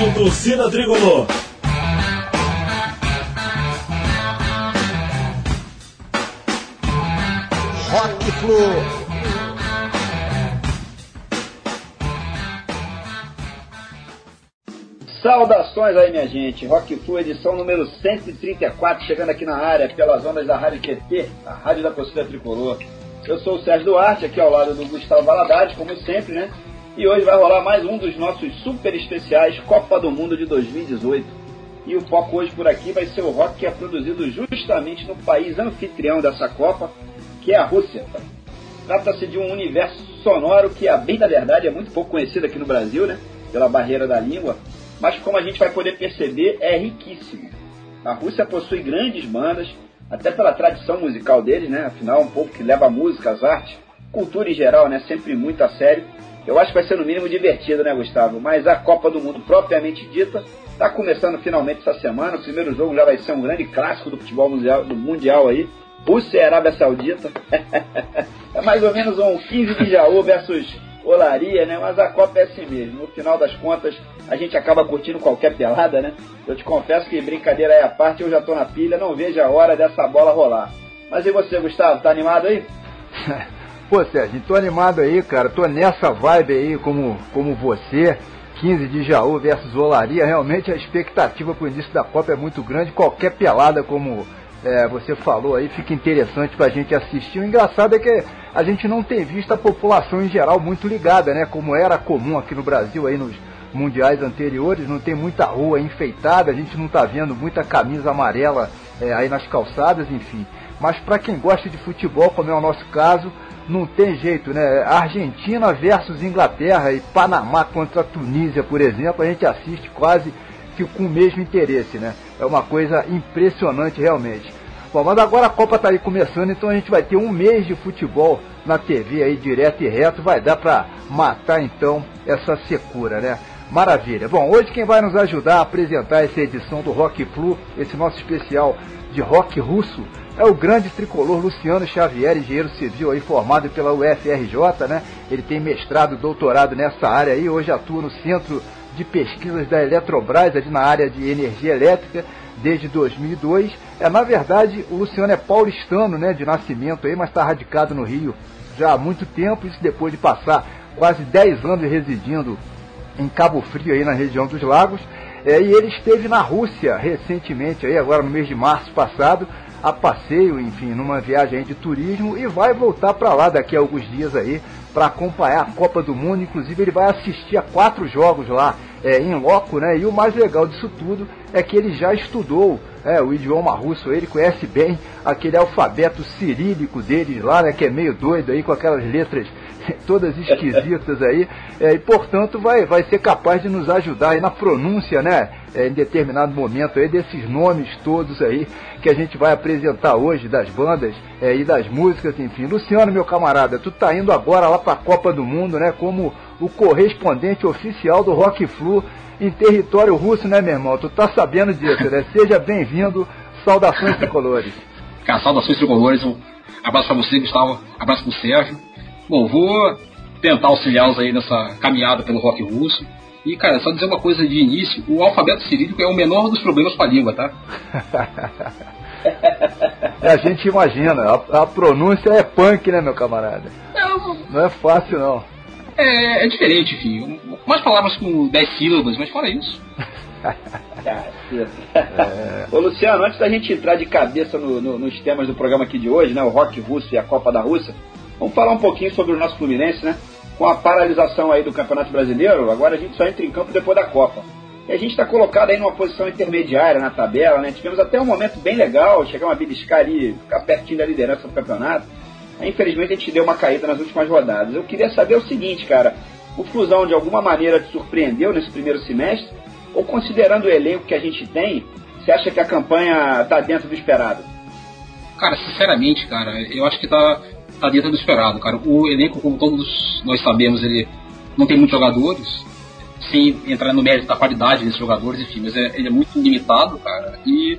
Rádio Torcida Tricolor. Rock Flu. Saudações aí, minha gente. Rock Flu, edição número 134, chegando aqui na área, pelas ondas da Rádio QT, a Rádio da Torcida Tricolor. Eu sou o Sérgio Duarte, aqui ao lado do Gustavo Valadares, como sempre, né? E hoje vai rolar mais um dos nossos super especiais Copa do Mundo de 2018. E o foco hoje por aqui vai ser o rock que é produzido justamente no país anfitrião dessa Copa, que é a Rússia. Trata-se de um universo sonoro que, a bem da verdade, é muito pouco conhecido aqui no Brasil, né? Pela barreira da língua, mas como a gente vai poder perceber, é riquíssimo. A Rússia possui grandes bandas, até pela tradição musical deles, né? Afinal, um povo que leva a música, as artes, cultura em geral, né? Sempre muito a sério. Eu acho que vai ser no mínimo divertido, né, Gustavo? Mas a Copa do Mundo propriamente dita está começando finalmente essa semana. O primeiro jogo já vai ser um grande clássico do futebol mundial, do mundial aí. Rússia e Arábia Saudita. é mais ou menos um 15 de Jaú versus Olaria, né? Mas a Copa é assim mesmo. No final das contas, a gente acaba curtindo qualquer pelada, né? Eu te confesso que brincadeira é a parte, eu já tô na pilha, não vejo a hora dessa bola rolar. Mas e você, Gustavo, tá animado aí? Pô, Sérgio, tô animado aí, cara. Tô nessa vibe aí, como, como você. 15 de Jaú versus Olaria. Realmente a expectativa pro início da Copa é muito grande. Qualquer pelada, como é, você falou aí, fica interessante pra gente assistir. O engraçado é que a gente não tem visto a população em geral muito ligada, né? Como era comum aqui no Brasil aí nos mundiais anteriores, não tem muita rua enfeitada, a gente não tá vendo muita camisa amarela é, aí nas calçadas, enfim. Mas para quem gosta de futebol, como é o nosso caso, não tem jeito, né? Argentina versus Inglaterra e Panamá contra Tunísia, por exemplo, a gente assiste quase que com o mesmo interesse, né? É uma coisa impressionante realmente. Bom, mas agora a Copa está aí começando, então a gente vai ter um mês de futebol na TV aí direto e reto, vai dar para matar então essa secura, né? Maravilha. Bom, hoje quem vai nos ajudar a apresentar essa edição do Rock Flu, esse nosso especial de rock russo, é o grande tricolor Luciano Xavier, engenheiro civil aí formado pela UFRJ, né? Ele tem mestrado, doutorado nessa área aí, hoje atua no Centro de Pesquisas da Eletrobras, ali na área de energia elétrica, desde 2002. É, na verdade, o Luciano é paulistano, né, de nascimento aí, mas está radicado no Rio já há muito tempo, isso depois de passar quase 10 anos residindo em Cabo Frio, aí na região dos lagos. É, e ele esteve na Rússia recentemente, aí, agora no mês de março passado, a passeio, enfim, numa viagem de turismo e vai voltar para lá daqui a alguns dias aí para acompanhar a Copa do Mundo. Inclusive ele vai assistir a quatro jogos lá é, em loco, né? E o mais legal disso tudo é que ele já estudou é, o idioma russo, ele conhece bem aquele alfabeto cirílico deles lá, né? Que é meio doido aí com aquelas letras todas esquisitas aí, é, e portanto vai, vai ser capaz de nos ajudar aí na pronúncia, né, é, em determinado momento aí desses nomes todos aí que a gente vai apresentar hoje das bandas é, e das músicas, enfim. Luciano, meu camarada, tu tá indo agora lá para a Copa do Mundo, né, como o correspondente oficial do Rock Flu em território russo, né, meu irmão? Tu tá sabendo disso, né? Seja bem-vindo, saudações tricolores. Cara, saudações tricolores, um abraço para você, Gustavo, abraço pro Sérgio. Bom, vou tentar auxiliá-los aí nessa caminhada pelo rock russo. E, cara, só dizer uma coisa de início: o alfabeto cirílico é o menor dos problemas com a língua, tá? a gente imagina, a, a, pronúncia é punk, né, meu camarada? Não, não é fácil, não. É, é diferente, filho. Mais palavras com 10 sílabas, mas fora isso. é. Ô Luciano, antes da gente entrar de cabeça no, no, nos temas do programa aqui de hoje, né, o rock russo e a Copa da Rússia, Vamos falar um pouquinho sobre o nosso Fluminense, né? Com a paralisação aí do Campeonato Brasileiro, agora a gente só entra em campo depois da Copa. E a gente está colocado aí numa posição intermediária na tabela, né? Tivemos até um momento bem legal, chegamos a beliscar ali, ficar pertinho da liderança do campeonato. Infelizmente a gente deu uma caída nas últimas rodadas. Eu queria saber o seguinte, cara. O Flusão de alguma maneira te surpreendeu nesse primeiro semestre? Ou considerando o elenco que a gente tem, você acha que a campanha está dentro do esperado? Cara, sinceramente, cara, eu acho que tá tá dentro do esperado, cara. O elenco, como todos nós sabemos, ele não tem muitos jogadores, sem entrar no mérito da qualidade desses jogadores, enfim, mas é, ele é muito limitado, cara. E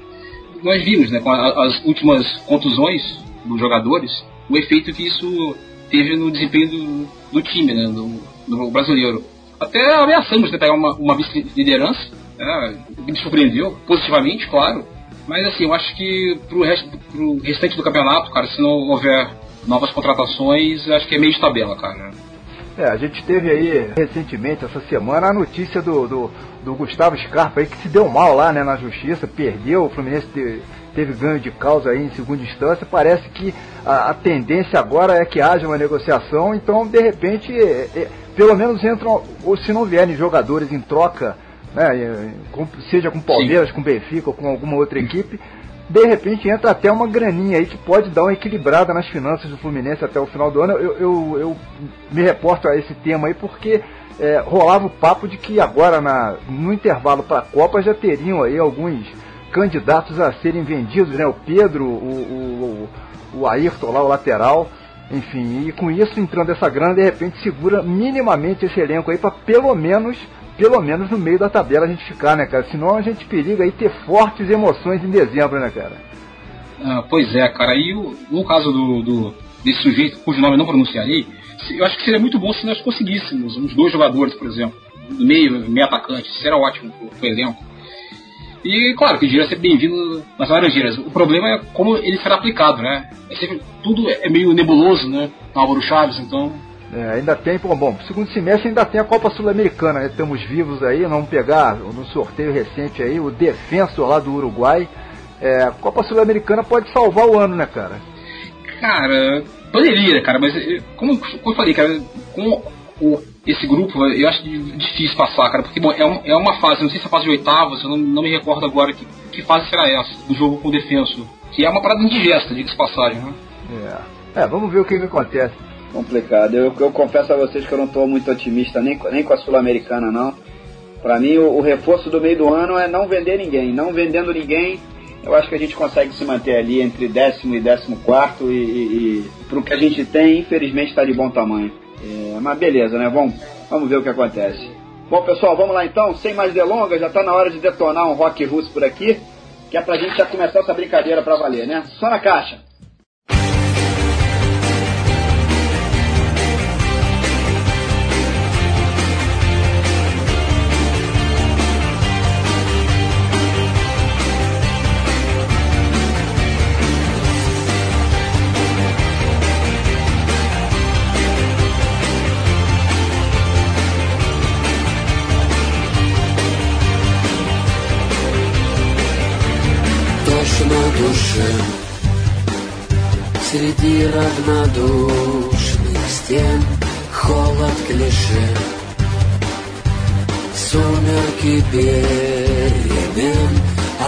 nós vimos, né, com a, as últimas contusões dos jogadores, o efeito que isso teve no desempenho do, do time, né, do, do brasileiro. até ameaçamos de pegar uma, uma vice-liderança, né, me surpreendeu, positivamente, claro. Mas assim, eu acho que pro, rest, pro restante do campeonato, cara, se não houver novas contratações, acho que é meio de tabela, cara. É, a gente teve aí recentemente, essa semana, a notícia do, do, do, Gustavo Scarpa aí que se deu mal lá né, na justiça, perdeu, o Fluminense teve, teve ganho de causa aí em segunda instância. Parece que a, a, tendência agora é que haja uma negociação, então de repente, é, é, pelo menos entram, ou se não vierem jogadores em troca, né, com, seja com Palmeiras, Sim. com Benfica ou com alguma outra equipe de repente entra até uma graninha aí que pode dar uma equilibrada nas finanças do Fluminense até o final do ano. Eu, eu, eu me reporto a esse tema aí porque é, rolava o papo de que agora na, no intervalo para a Copa já teriam aí alguns candidatos a serem vendidos, né? O Pedro, o, o, o Ayrton lá, o lateral, enfim, e com isso entrando essa grana, de repente segura minimamente esse elenco aí para pelo menos pelo menos no meio da tabela a gente ficar, né, cara? Senão a gente periga aí ter fortes emoções em dezembro, né, cara? Ah, pois é, cara. E o, no caso do, do, desse sujeito cujo nome eu não pronunciarei, eu acho que seria muito bom se nós conseguíssemos uns dois jogadores, por exemplo, no meio, meio atacante. Isso era ótimo pro, pro elenco. E claro que é sempre bem-vindo nas Laranjeiras. O problema é como ele será aplicado, né? É sempre, tudo é meio nebuloso, né? Álvaro Chaves, então é, ainda tem, bom, bom, segundo semestre ainda tem a Copa Sul-Americana, né? Estamos vivos aí, vamos pegar no sorteio recente aí o defensor lá do Uruguai. É, a Copa Sul-Americana pode salvar o ano, né, cara? Cara, poderia, cara, mas eh, como, como eu falei, cara, com o, esse grupo eu acho difícil passar, cara, porque bom, é, um, é uma fase, não sei se é a fase de oitavas, eu não, não me recordo agora que, que fase será essa, do jogo com o defensor. Que é uma parada indigesta, diga-se passagem, né? É. é, vamos ver o que, que acontece complicado. Eu, eu confesso a vocês que eu não estou muito otimista nem, nem com a Sul-Americana, não. Para mim, o, o, reforço do meio do ano é não vender ninguém. Não vendendo ninguém, eu acho que a gente consegue se manter ali entre décimo e décimo quarto e, e, e para o que a gente tem, infelizmente, está de bom tamanho. É, mas beleza, né? Vamos, vamos ver o que acontece. Bom, pessoal, vamos lá então. Sem mais delongas, já está na hora de detonar um rock russo por aqui, que é para a gente já começar essa brincadeira para valer, né? Só na caixa. Среди равнодушных стен Холод клише. Сумерки перемен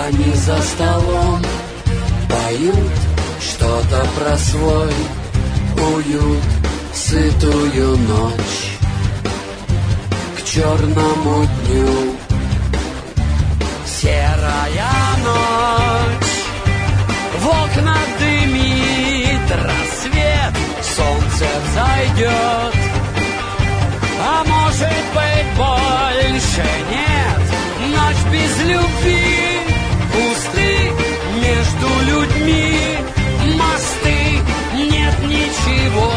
Они за столом Поют что-то про свой Уют, сытую ночь. К черному дню Серая ночь В окна дымит рассвет Солнце взойдет. А может быть больше нет? Ночь без любви Пусты между людьми. Мосты Нет ничего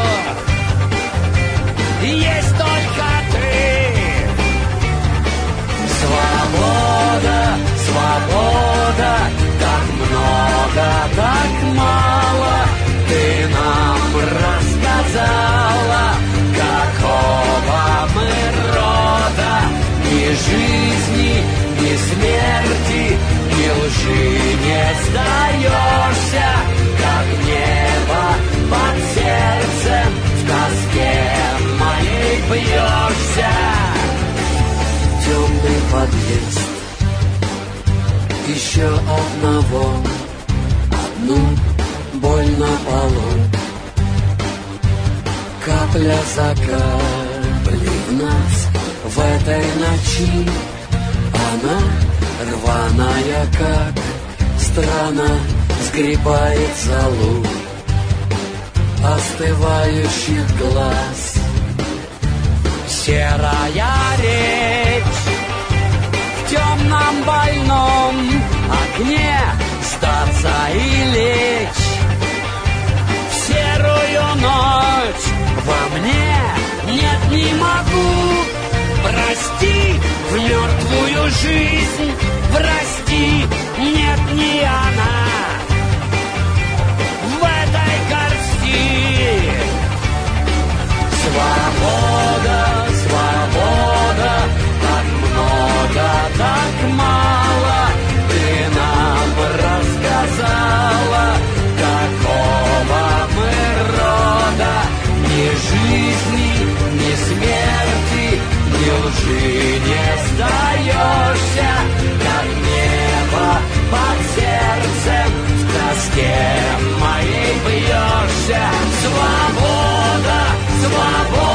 Лжи не сдаешься Как небо под сердцем В тоске моей Темный подъезд. Еще одного. Одну боль на полу. Капля за каплей в нас В этой ночи. Она рваная, как страна Сгребает залу Остывающих глаз. Серая речь В темном больном огне Сдаться и лечь В серую ночь. Во мне нет, не могу Прости в мертвую жизнь, прости, нет, не она. В этой горсти Свобода. ты не сдаешься, как небо под сердцем, в тоске моей бьешься. Свобода, свобода.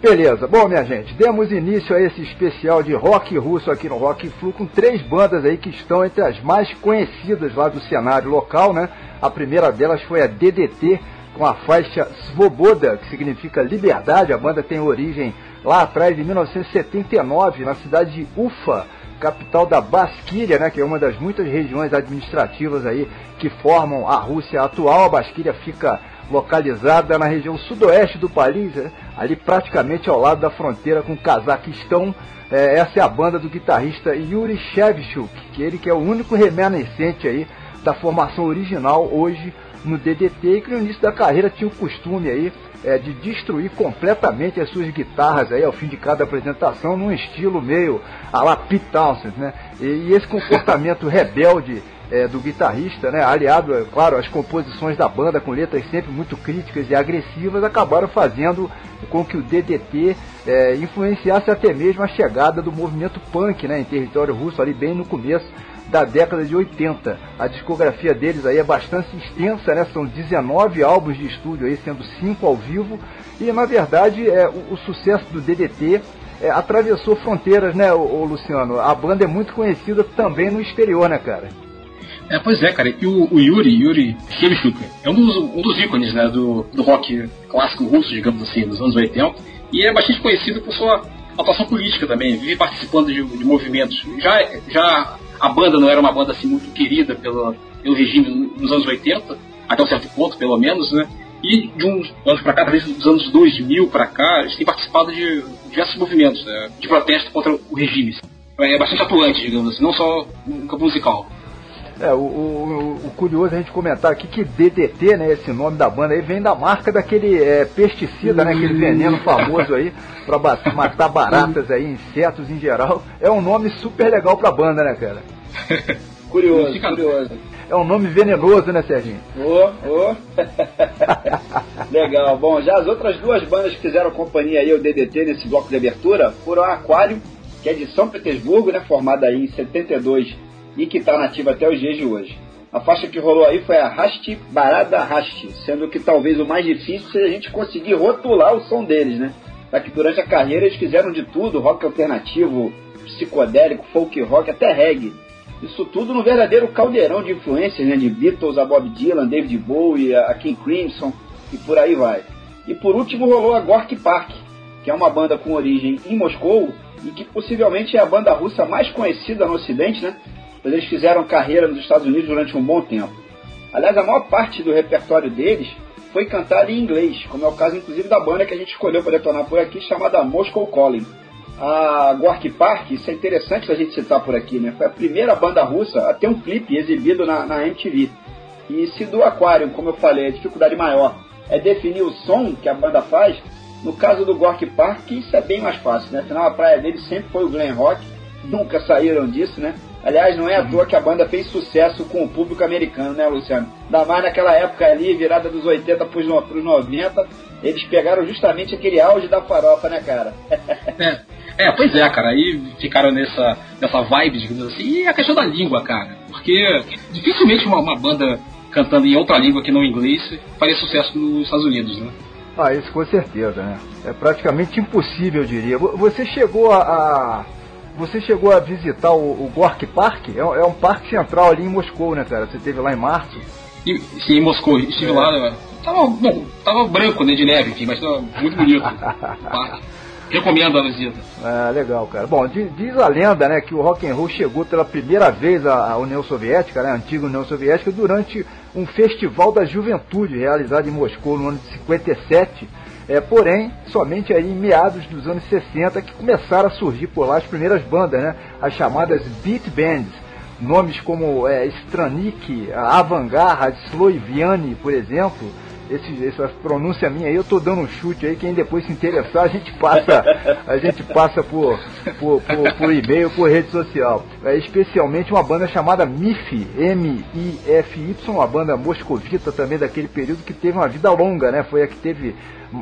Beleza, bom minha gente, demos início a esse especial de rock russo aqui no Rock Flu com três bandas aí que estão entre as mais conhecidas lá do cenário local, né? A primeira delas foi a DDT com a faixa Svoboda, que significa liberdade. A banda tem origem lá atrás de 1979 na cidade de Ufa, capital da Basquíria, né, que é uma das muitas regiões administrativas aí que formam a Rússia atual. A Basquíria fica localizada na região sudoeste do país, né, ali praticamente ao lado da fronteira com o Cazaquistão. É, essa é a banda do guitarrista Yuri Shevchuk, que ele que é o único remanescente aí da formação original hoje no DDT e que no início da carreira tinha o costume aí é, de destruir completamente as suas guitarras aí ao fim de cada apresentação num estilo meio a la Pete Townsend, né? E, e esse comportamento rebelde é, do guitarrista, né, aliado, é claro, às composições da banda com letras sempre muito críticas e agressivas, acabaram fazendo com que o DDT é, influenciasse até mesmo a chegada do movimento punk né, em território russo, ali bem no começo da década de 80. A discografia deles aí é bastante extensa, né? São 19 álbuns de estúdio aí, sendo 5 ao vivo. E na verdade é, o, o sucesso do DDT é, atravessou fronteiras, né, o, Luciano? A banda é muito conhecida também no exterior, né, cara? É, pois é, cara. E o, o Yuri, Yuri Shevchuk, é um dos, um dos ícones né, do, do rock clássico russo, digamos assim, dos anos 80. E é bastante conhecido por sua atuação política também, vive participando de, de movimentos. Já, já a banda não era uma banda assim muito querida pelo, pelo regime nos anos 80, até um certo ponto, pelo menos, né? E de uns anos para cá, talvez dos anos 2000 para cá, eles têm participado de diversos movimentos né, de protesto contra o regime. É bastante atuante, digamos assim, não só no campo musical. É, o, o, o, curioso é a gente comentar aqui que DDT, né, esse nome da banda aí, vem da marca daquele é, pesticida, né, aquele veneno famoso aí, para matar baratas aí, insetos em geral. É um nome super legal pra banda, né, cara? curioso, curioso. É um nome venenoso, né, Serginho? Ô, oh, oh. Legal. Bom, já as outras duas bandas que fizeram companhia aí, o DDT, nesse bloco de abertura, foram a Aquário, que é de São Petersburgo, né, formada aí em 72 e que está nativa até os dias de hoje. A faixa que rolou aí foi a Hasti Barada Hasti, sendo que talvez o mais difícil seja a gente conseguir rotular o som deles, né? Já que durante a carreira eles fizeram de tudo, rock alternativo, psicodélico, folk rock, até reggae. Isso tudo no verdadeiro caldeirão de influências, né? De Beatles a Bob Dylan, David Bowie, a King Crimson e por aí vai. E por último rolou a Gorky Park, que é uma banda com origem em Moscou e que possivelmente é a banda russa mais conhecida no ocidente, né? Pois eles fizeram carreira nos Estados Unidos durante um bom tempo. Aliás, a maior parte do repertório deles foi cantada em inglês, como é o caso inclusive da banda que a gente escolheu para detonar por aqui, chamada Moscow Calling. A Gorky Park, isso é interessante a gente citar por aqui, né? Foi a primeira banda russa a ter um clipe exibido na, na MTV. E se do Aquarium, como eu falei, a dificuldade maior é definir o som que a banda faz, no caso do Gorky Park, isso é bem mais fácil, né? Afinal, a praia dele sempre foi o glam rock, nunca saíram disso, né? Aliás, não é à toa que a banda fez sucesso com o público americano, né, Luciano? Ainda mais naquela época ali, virada dos 80 para os 90, eles pegaram justamente aquele auge da farofa, né, cara? é, é, pois é, cara. Aí ficaram nessa, nessa vibe, digamos assim. E a questão da língua, cara. Porque dificilmente uma, uma banda cantando em outra língua que não inglês faria sucesso nos Estados Unidos, né? Ah, isso com certeza, né? É praticamente impossível, eu diria. Você chegou a, a você chegou a visitar o, o Gorky Park? É, é, um parque central ali em Moscou, né, cara? Você esteve lá em março? E, sim, em Moscou. Estive é. lá, né? tava, bom, tava branco, né, de neve, enfim, mas tava muito bonito. Recomendo a visita. É, legal, cara. Bom, diz, diz, a lenda, né, que o rock and roll chegou pela primeira vez à, à União Soviética, né, a antiga União Soviética, durante um festival da juventude realizado em Moscou no ano de 57 é, porém, somente aí em meados dos anos 60 que começaram a surgir por lá as primeiras bandas, né? As chamadas beat bands. Nomes como é, Stranik, Avantgarde, Sloiviani, por exemplo, esse, essa pronúncia minha aí, eu tô dando um chute aí, quem depois se interessar, a gente passa, a gente passa por, por, por, por e-mail, por rede social. É, especialmente uma banda chamada MIF, M-I-F-Y, uma banda moscovita também daquele período que teve uma vida longa, né? Foi a que teve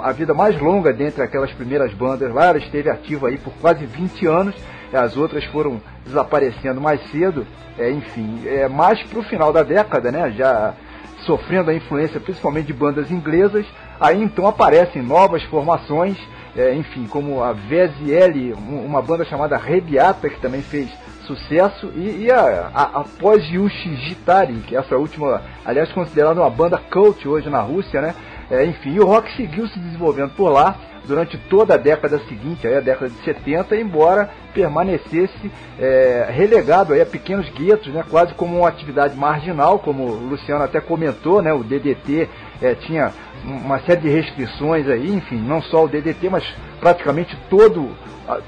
a vida mais longa dentre aquelas primeiras bandas lá, ela esteve ativa aí por quase 20 anos, as outras foram desaparecendo mais cedo, é, enfim, é, mais pro final da década, né? Já sofrendo a influência principalmente de bandas inglesas. Aí então aparecem novas formações, é, enfim, como a VSL, uma banda chamada Rebiata, que também fez sucesso, e, e a, a, após Yushi Gitari, que é essa última, aliás, considerada uma banda cult hoje na Rússia, né? É, enfim, o rock seguiu se desenvolvendo por lá durante toda a década seguinte, aí a década de 70, embora permanecesse é, relegado aí a pequenos guetos, né, quase como uma atividade marginal, como o Luciano até comentou, né, o DDT é, tinha uma série de restrições aí, enfim, não só o DDT, mas praticamente todo,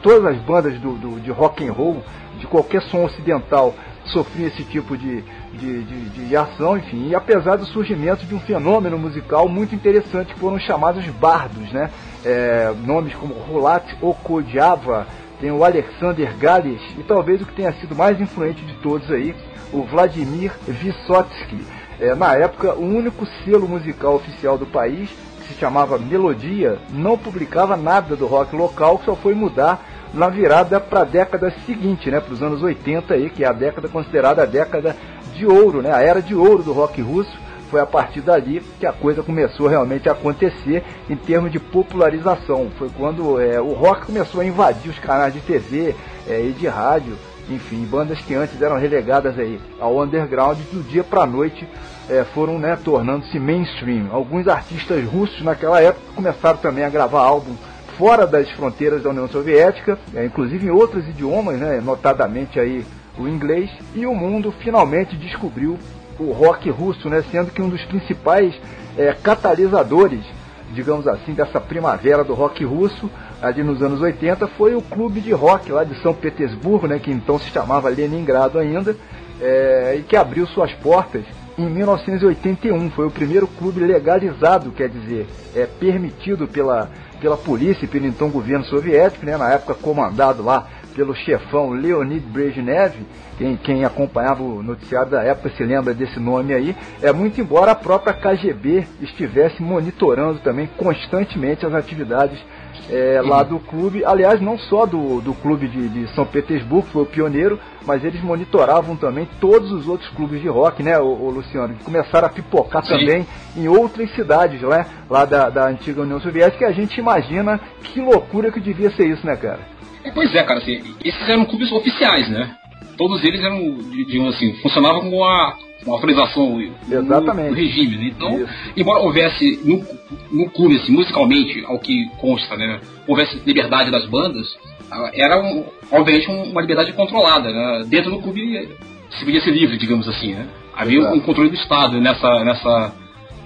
todas as bandas do, do, de rock and roll, de qualquer som ocidental, sofriam esse tipo de, de, de, de, ação, enfim, e apesar do surgimento de um fenômeno musical muito interessante que foram chamados bardos, né? É, nomes como Rulat Okodjava, tem o Alexander Gales e talvez o que tenha sido mais influente de todos aí, o Vladimir Vysotsky. É, na época, o único selo musical oficial do país, que se chamava Melodia, não publicava nada do rock local, só foi mudar na virada para a década seguinte, né, para os anos 80 aí, que é a década considerada a década de ouro, né, a era de ouro do rock russo. Foi a partir dali que a coisa começou realmente a acontecer em termos de popularização. Foi quando é, o rock começou a invadir os canais de TV é, e de rádio, enfim, bandas que antes eram relegadas aí ao underground, do dia para a noite é, foram né, tornando-se mainstream. Alguns artistas russos naquela época começaram também a gravar álbuns fora das fronteiras da União Soviética, é, inclusive em outros idiomas, né, notadamente aí o inglês, e o mundo finalmente descobriu o rock russo, né, sendo que um dos principais é, catalisadores, digamos assim, dessa primavera do rock russo, ali nos anos 80, foi o clube de rock lá de São Petersburgo, né, que então se chamava Leningrado ainda, é, e que abriu suas portas em 1981. Foi o primeiro clube legalizado, quer dizer, é permitido pela pela polícia e pelo então governo soviético, né, na época comandado lá pelo chefão Leonid Brezhnev, quem, quem, acompanhava o noticiário da época se lembra desse nome aí, é muito embora a própria KGB estivesse monitorando também constantemente as atividades é, lá do clube, aliás, não só do, do clube de, de São Petersburgo, que foi o pioneiro, mas eles monitoravam também todos os outros clubes de rock, né, o, o Luciano, que começaram a pipocar Sim. também em outras cidades, né, lá da, da antiga União Soviética, e a gente imagina que loucura que devia ser isso, né, cara? É, pois é, cara, assim, esses eram clubes oficiais, né? Todos eles eram, digamos assim, funcionavam com a uma autorização Exatamente. do regime. Né? Então, Isso. embora houvesse no, no clube, assim, musicalmente, ao que consta, né, houvesse liberdade das bandas, era, um, obviamente, uma liberdade controlada. Né? Dentro do clube se podia ser livre, digamos assim. Né? Havia Exato. um controle do Estado nessa, nessa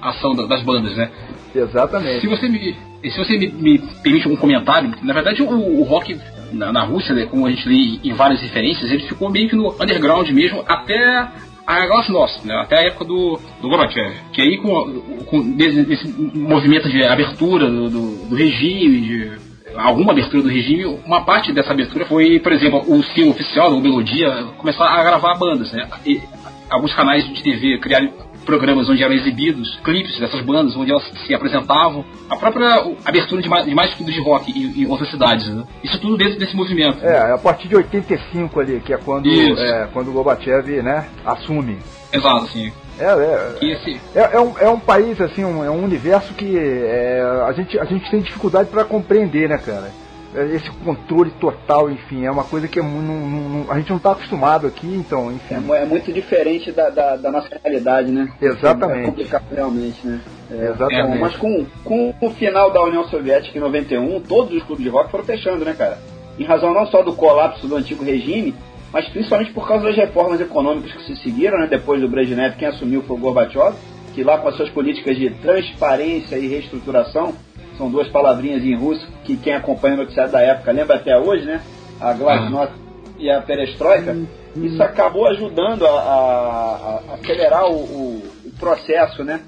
ação das bandas. Né? Exatamente. Se você me, se você me, me permite um comentário, na verdade, o, o rock na, na, Rússia, né, como a gente lê em várias referências, ele ficou meio que no underground mesmo até a glasnost, né? até a época do, do Gorbachev, que aí com, com esse movimento de abertura do, do, do regime, de alguma abertura do regime, uma parte dessa abertura foi, por exemplo, o selo oficial, o Melodia, começar a gravar bandas, né? E alguns canais de TV criaram programas onde eram exibidos clipes dessas bandas, onde elas se apresentavam, a própria abertura de mais, de mais de rock em, em, outras cidades. Né? Isso tudo dentro desse movimento. É, a partir de 85 ali, que é quando, é, quando o Gorbachev né, assume. Exato, sim. É, é, é, é, um, é um país, assim, um, é um universo que é, a, gente, a gente tem dificuldade para compreender, né, cara? Esse controle total, enfim, é uma coisa que é, não, não, a gente não está acostumado aqui, então, enfim. É, é muito diferente da, da, da, nossa realidade, né? Exatamente. É complicado realmente, né? É, Exatamente. mas com, com o final da União Soviética em 91, todos os clubes de rock foram fechando, né, cara? Em razão não só do colapso do antigo regime, mas principalmente por causa das reformas econômicas que se seguiram, né? Depois do Brezhnev, quem assumiu foi o Gorbachev, que lá com as suas políticas de transparência e reestruturação são duas palavrinhas em russo que quem acompanha o noticiário da época lembra até hoje, né? A glasnost e a perestroika. Isso acabou ajudando a, a, a acelerar o, o, o, processo, né?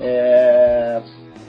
É,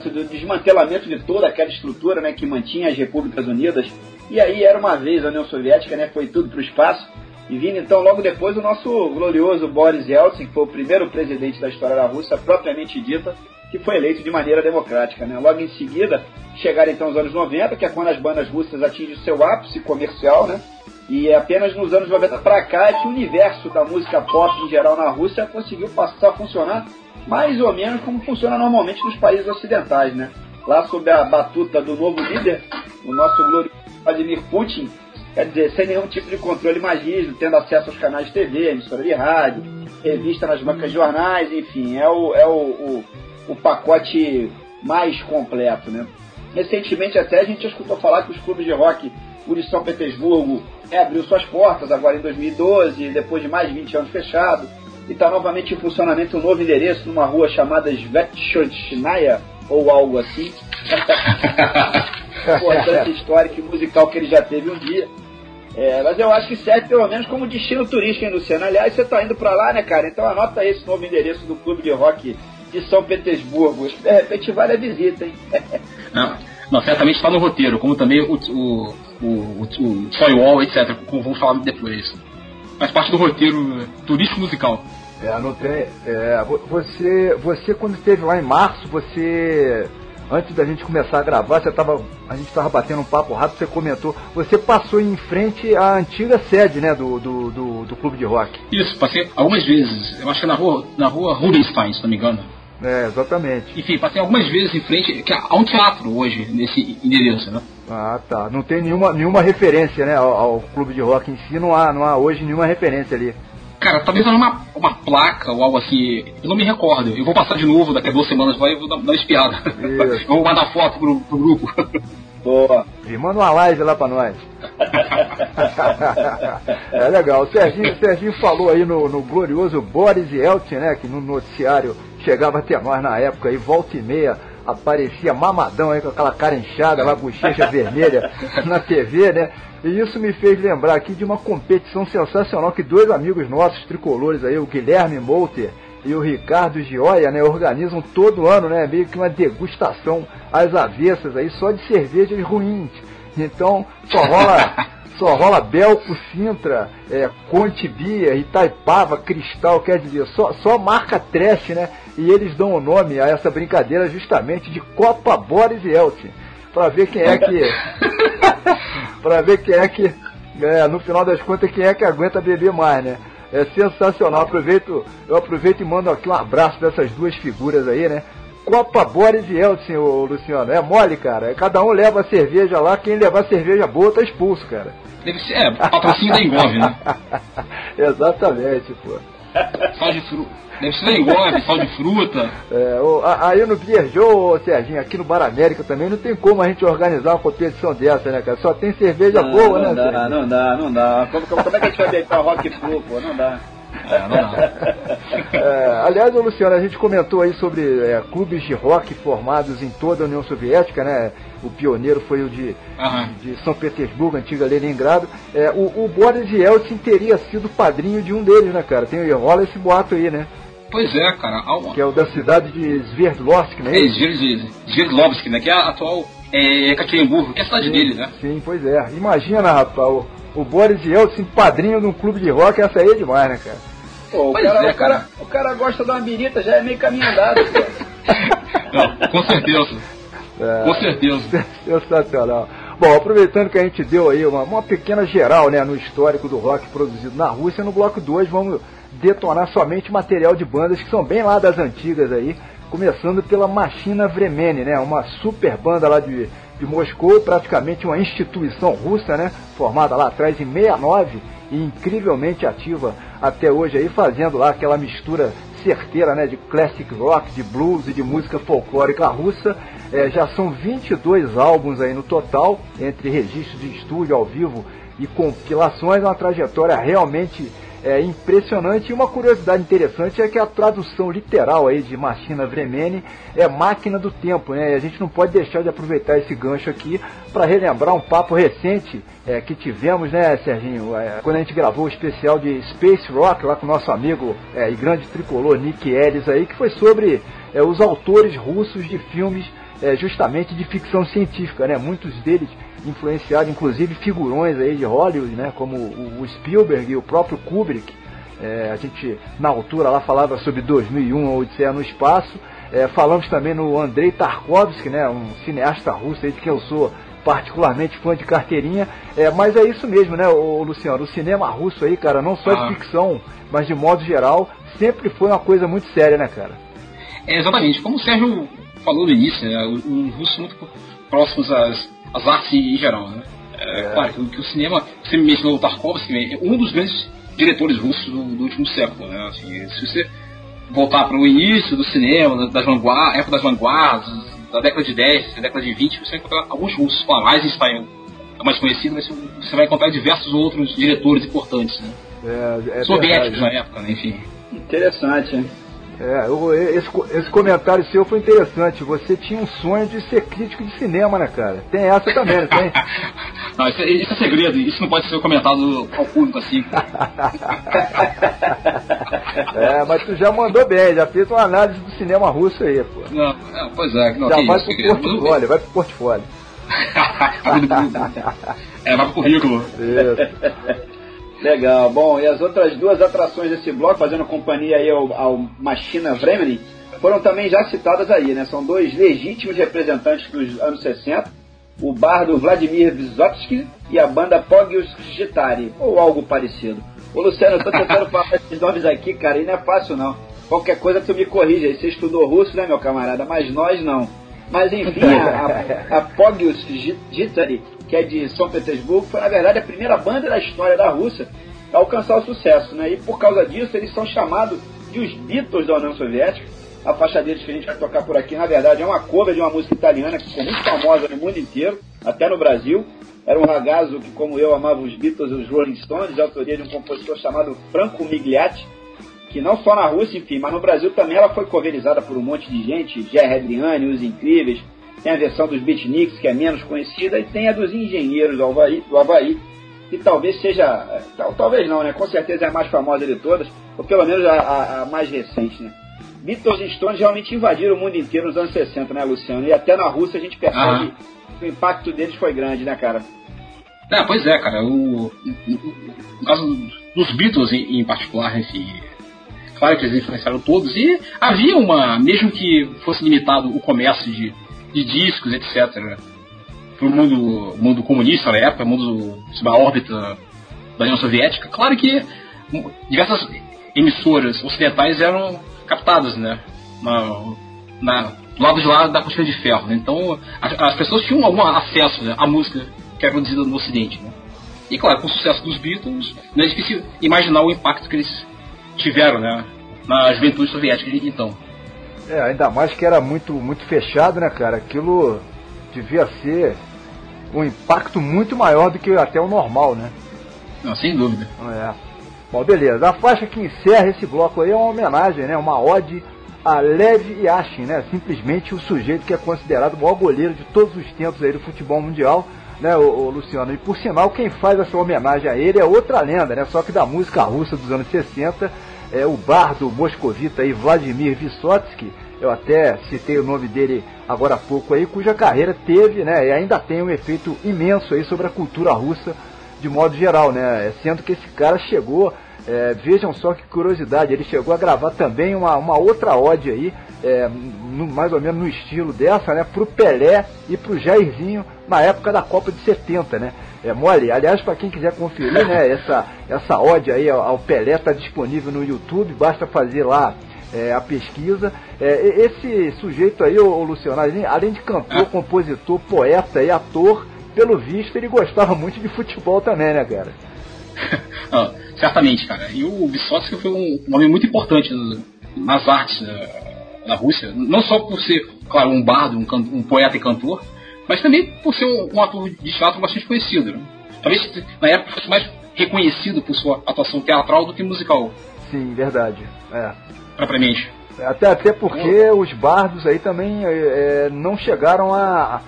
do desmantelamento de toda aquela estrutura né, que mantinha as Repúblicas Unidas. E aí era uma vez a União Soviética, né, foi tudo para o espaço. E vindo então logo depois o nosso glorioso Boris Yeltsin, que foi o primeiro presidente da história da Rússia, propriamente dita, que foi eleito de maneira democrática. Né? Logo em seguida, chegaram então os anos 90, que é quando as bandas russas atingem o seu ápice comercial, né? E é apenas nos anos 90 para cá que o universo da música pop em geral na Rússia conseguiu passar a funcionar mais ou menos como funciona normalmente nos países ocidentais, né? Lá sob a batuta do novo líder, o nosso glorioso Vladimir Putin, quer dizer, sem nenhum tipo de controle mais rígido, tendo acesso aos canais de TV, emissora de rádio, revista nas bancas de jornais, enfim, é o, é o, o, o pacote mais completo, né? Recentemente até a gente escutou falar que os clubes de rock, o de São Petersburgo, abriu suas portas agora em 2012, depois de mais de 20 anos fechado, e está novamente em funcionamento um novo endereço numa rua chamada Svetchnaya, ou algo assim. Importante histórica e musical que ele já teve um dia. É, mas eu acho que serve pelo menos como destino turístico, hein, Luciano? Aliás, você tá indo para lá, né, cara? Então anota esse novo endereço do Clube de Rock de São Petersburgo. De repente vale a visita, hein? Não, não certamente está no roteiro, como também o, o, o, o, o Toy etc., como vamos falar depois. Faz parte do roteiro turístico musical. É, não tem. É, você, você quando esteve lá em março, você antes da gente começar a gravar, você tava, a gente estava batendo um papo rápido, você comentou, você passou em frente à antiga sede, né, do, do, do, do clube de rock. Isso, passei algumas vezes. Eu acho que é na rua, na rua Rubinstein, se não me engano. É, exatamente. Enfim, passei algumas vezes em frente, há um teatro hoje nesse endereço, né? Ah, tá. Não tem nenhuma, nenhuma referência, né, ao, ao clube de rock em si, não há, não há hoje nenhuma referência ali. Cara, talvez uma, uma placa ou algo assim. Eu não me recordo. Eu vou passar de novo daqui a duas semanas lá e vou dar, dar uma espiada. eu vou mandar foto pro, pro grupo. Boa. E manda uma live lá pra nós. é legal. O Serginho, o Serginho falou aí no, no glorioso Boris Elton, né? Que no noticiário chegava até nós na época aí, volta e meia aparecia mamadão aí com aquela cara inchada, lá bochecha vermelha na TV, né? E isso me fez lembrar aqui de uma competição sensacional que dois amigos nossos tricolores aí, o Guilherme Molter e o Ricardo Gioia, né, organizam todo ano, né, meio que uma degustação às avessas aí só de cervejas ruins. Então, só rola só rola Belco, Sintra, é, Conte Bia, Itaipava, Cristal, quer dizer, só, só marca trash, né? E eles dão o nome a essa brincadeira justamente de Copa Boris e Elton para ver quem é que. para ver quem é que. É, no final das contas, quem é que aguenta beber mais, né? É sensacional. Aproveito, eu aproveito e mando aqui um abraço para essas duas figuras aí, né? Copa Boris e Elton, ô, Luciano. É mole, cara. Cada um leva a cerveja lá, quem levar cerveja boa tá expulso, cara. Deve ser, é, patrocínio da Engove, né? Exatamente, pô. Só de fruta. Deve ser engove, sal de fruta. É, o, aí no Beer Joe, Serginho, aqui no Bar América também, não tem como a gente organizar uma competição dessa, né, cara? Só tem cerveja não, boa, não né? Dá, não dá, não dá. Como, como, como é que a gente vai beber rock flu, pô? Não dá. É, não dá. É, aliás, Luciano, a gente comentou aí sobre é, clubes de rock formados em toda a União Soviética, né? O pioneiro foi o de, Aham. de São Petersburgo, antiga Leningrado. É, o, o Boris Yeltsin teria sido padrinho de um deles, né, cara? Tem, rola esse boato aí, né? Pois é, cara. Há Que é o da cidade de Sverdlovsk, né? É, Sverdlovsk, né? Que é a atual é, Ekaterinburgo, que é a cidade dele, né? Sim, pois é. Imagina, rapaz, o, o Boris Yeltsin, padrinho de um clube de rock, essa aí é demais, né, cara? Pô, o, Pois cara, é, o, cara, cara. o cara gosta de uma birita, já é meio caminho andado. Não, com certeza. É, Com certeza. Sensacional. Bom, aproveitando que a gente deu aí uma, uma pequena geral né, no histórico do rock produzido na Rússia, no bloco 2 vamos detonar somente material de bandas que são bem lá das antigas aí, começando pela Machina Vremeni, né, uma super banda lá de, de Moscou, praticamente uma instituição russa, né, formada lá atrás em 69 e incrivelmente ativa até hoje aí, fazendo lá aquela mistura certeira, né, de classic rock, de blues e de música folclórica russa. É, já são 22 álbuns aí no total, entre registros de estúdio ao vivo e compilações, uma trajetória realmente é, impressionante. E uma curiosidade interessante é que a tradução literal aí de Machina Vremeni é máquina do tempo, né? E a gente não pode deixar de aproveitar esse gancho aqui para relembrar um papo recente é, que tivemos, né, Serginho? É, quando a gente gravou o especial de Space Rock lá com o nosso amigo é, e grande tricolor Nick Ellis aí, que foi sobre é, os autores russos de filmes é, justamente de ficção científica, né? Muitos deles influenciados, inclusive figurões aí de Hollywood, né? Como o, o Spielberg e o próprio Kubrick. É, a gente na altura lá falava sobre 2001, a Odisseia no espaço. É, falamos também no Andrei Tarkovsky, né? Um cineasta russo aí de quem eu sou particularmente fã de carteirinha. É, mas é isso mesmo, né, ô, Luciano? O cinema russo aí, cara, não só Ah. de ficção, mas de modo geral, sempre foi uma coisa muito séria, né, cara? É, exatamente, como o Sérgio falou no início, né, os russos são muito próximos às, às artes em geral. Né? É, é. Claro que, que, o cinema, você mencionou o Tarkovsky, é um dos grandes diretores russos do, do último século. Né? Assim, se você voltar para o início do cinema, das vanguardas, época das vanguardas, da década de 10, da década de 20, você vai encontrar alguns russos. Claro, Eisenstein é mais conhecido, mas você vai encontrar diversos outros diretores importantes. Né? É, é Soviéticos verdade. na época, né? enfim. Interessante, hein? É, esse, esse comentário seu foi interessante. Você tinha um sonho de ser crítico de cinema, né, cara? Tem essa também, não tem? não, isso, é, isso é segredo. Isso não pode ser comentado ao público assim. é, mas tu já mandou bem, já fez uma análise do cinema russo aí, pô. Não, não pois é, não, já vai isso, pro portfólio, vai pro portfólio. é, vai pro currículo. Isso. Legal. Bom, e as outras duas atrações desse bloco, fazendo companhia aí ao, ao Machina Vremlin, foram também já citadas aí, né? São dois legítimos representantes dos anos 60, o bardo Vladimir Vysotsky e a banda Pogios Gitari, ou algo parecido. Ô Luciano, eu tô tentando falar esses nomes aqui, cara, e não é fácil não. Qualquer coisa tu me corrige aí. Você estudou russo, né, meu camarada? Mas nós não. Mas enfim, a, a, a Pogios Gitari que é de São Petersburgo, foi na verdade a primeira banda da história da Rússia a alcançar o sucesso. Né? E por causa disso eles são chamados de os Beatles da União Soviética. A faixa deles que a gente vai tocar por aqui, na verdade, é uma cover de uma música italiana que ficou muito famosa no mundo inteiro, até no Brasil. Era um ragazzo que, como eu, amava os Beatles e os Rolling Stones, de autoria de um compositor chamado Franco Migliatti, que não só na Rússia, enfim, mas no Brasil também ela foi coverizada por um monte de gente, Jerry Adriani, Os Incríveis, tem a versão dos beatniks, que é menos conhecida, e tem a dos engenheiros do Havaí, do Havaí que talvez seja, talvez não, né? Com certeza é a mais famosa de todas, ou pelo menos a, a, a mais recente, né? Beatles e Stones realmente invadiram o mundo inteiro nos anos 60, né, Luciano? E até na Rússia a gente percebe que o impacto deles foi grande, né, cara? É, pois é, cara. O, no caso dos Beatles em, em particular, assim, claro que eles influenciaram todos, e havia uma, mesmo que fosse limitado o comércio de de discos, etc. Para o mundo, mundo comunista na época, mundo sob a órbita da União Soviética. Claro que diversas emissoras ocidentais eram captadas, né? Na, na, do lado de lá da cortina de ferro. Né? Então as, as, pessoas tinham algum acesso né, à música que era produzida no Ocidente. Né? E claro, com o sucesso dos Beatles, não é difícil imaginar o impacto que eles tiveram né, na juventude soviética então. É, ainda mais que era muito, muito fechado, né, cara? Aquilo devia ser um impacto muito maior do que até o normal, né? Não, sem dúvida. É. Bom, beleza. A faixa que encerra esse bloco aí é uma homenagem, né? Uma ode a Lev Yashin, né? Simplesmente o sujeito que é considerado o maior goleiro de todos os tempos aí do futebol mundial, né, o, Luciano? E por sinal, quem faz essa homenagem a ele é outra lenda, né? Só que da música russa dos anos 60 é, o bardo moscovita aí, Vladimir Vysotsky, eu até citei o nome dele agora há pouco aí, cuja carreira teve, né, e ainda tem um efeito imenso aí sobre a cultura russa de modo geral, né, sendo que esse cara chegou, é, vejam só que curiosidade, ele chegou a gravar também uma, uma outra ode aí, é, no, mais ou menos no estilo dessa, né, pro Pelé e pro Jairzinho na época da Copa de 70, né, é mole. Aliás, para quem quiser conferir, né, essa, essa ode aí ao, Pelé está disponível no YouTube, basta fazer lá é, a pesquisa. É, esse sujeito aí, o, Luciano, além de cantor, compositor, poeta e ator, pelo visto ele gostava muito de futebol também, né, cara? ah, certamente, cara. E o Vysotsky foi um nome muito importante nas artes da, da Rússia, não só por ser, claro, um bardo, um, um poeta e cantor, mas também por ser um, um ator de teatro bastante conhecido. Né? Talvez na época fosse mais reconhecido por sua atuação teatral do que musical. Sim, verdade. É. Propriamente. Até, até porque os bardos aí também é, é, não chegaram a.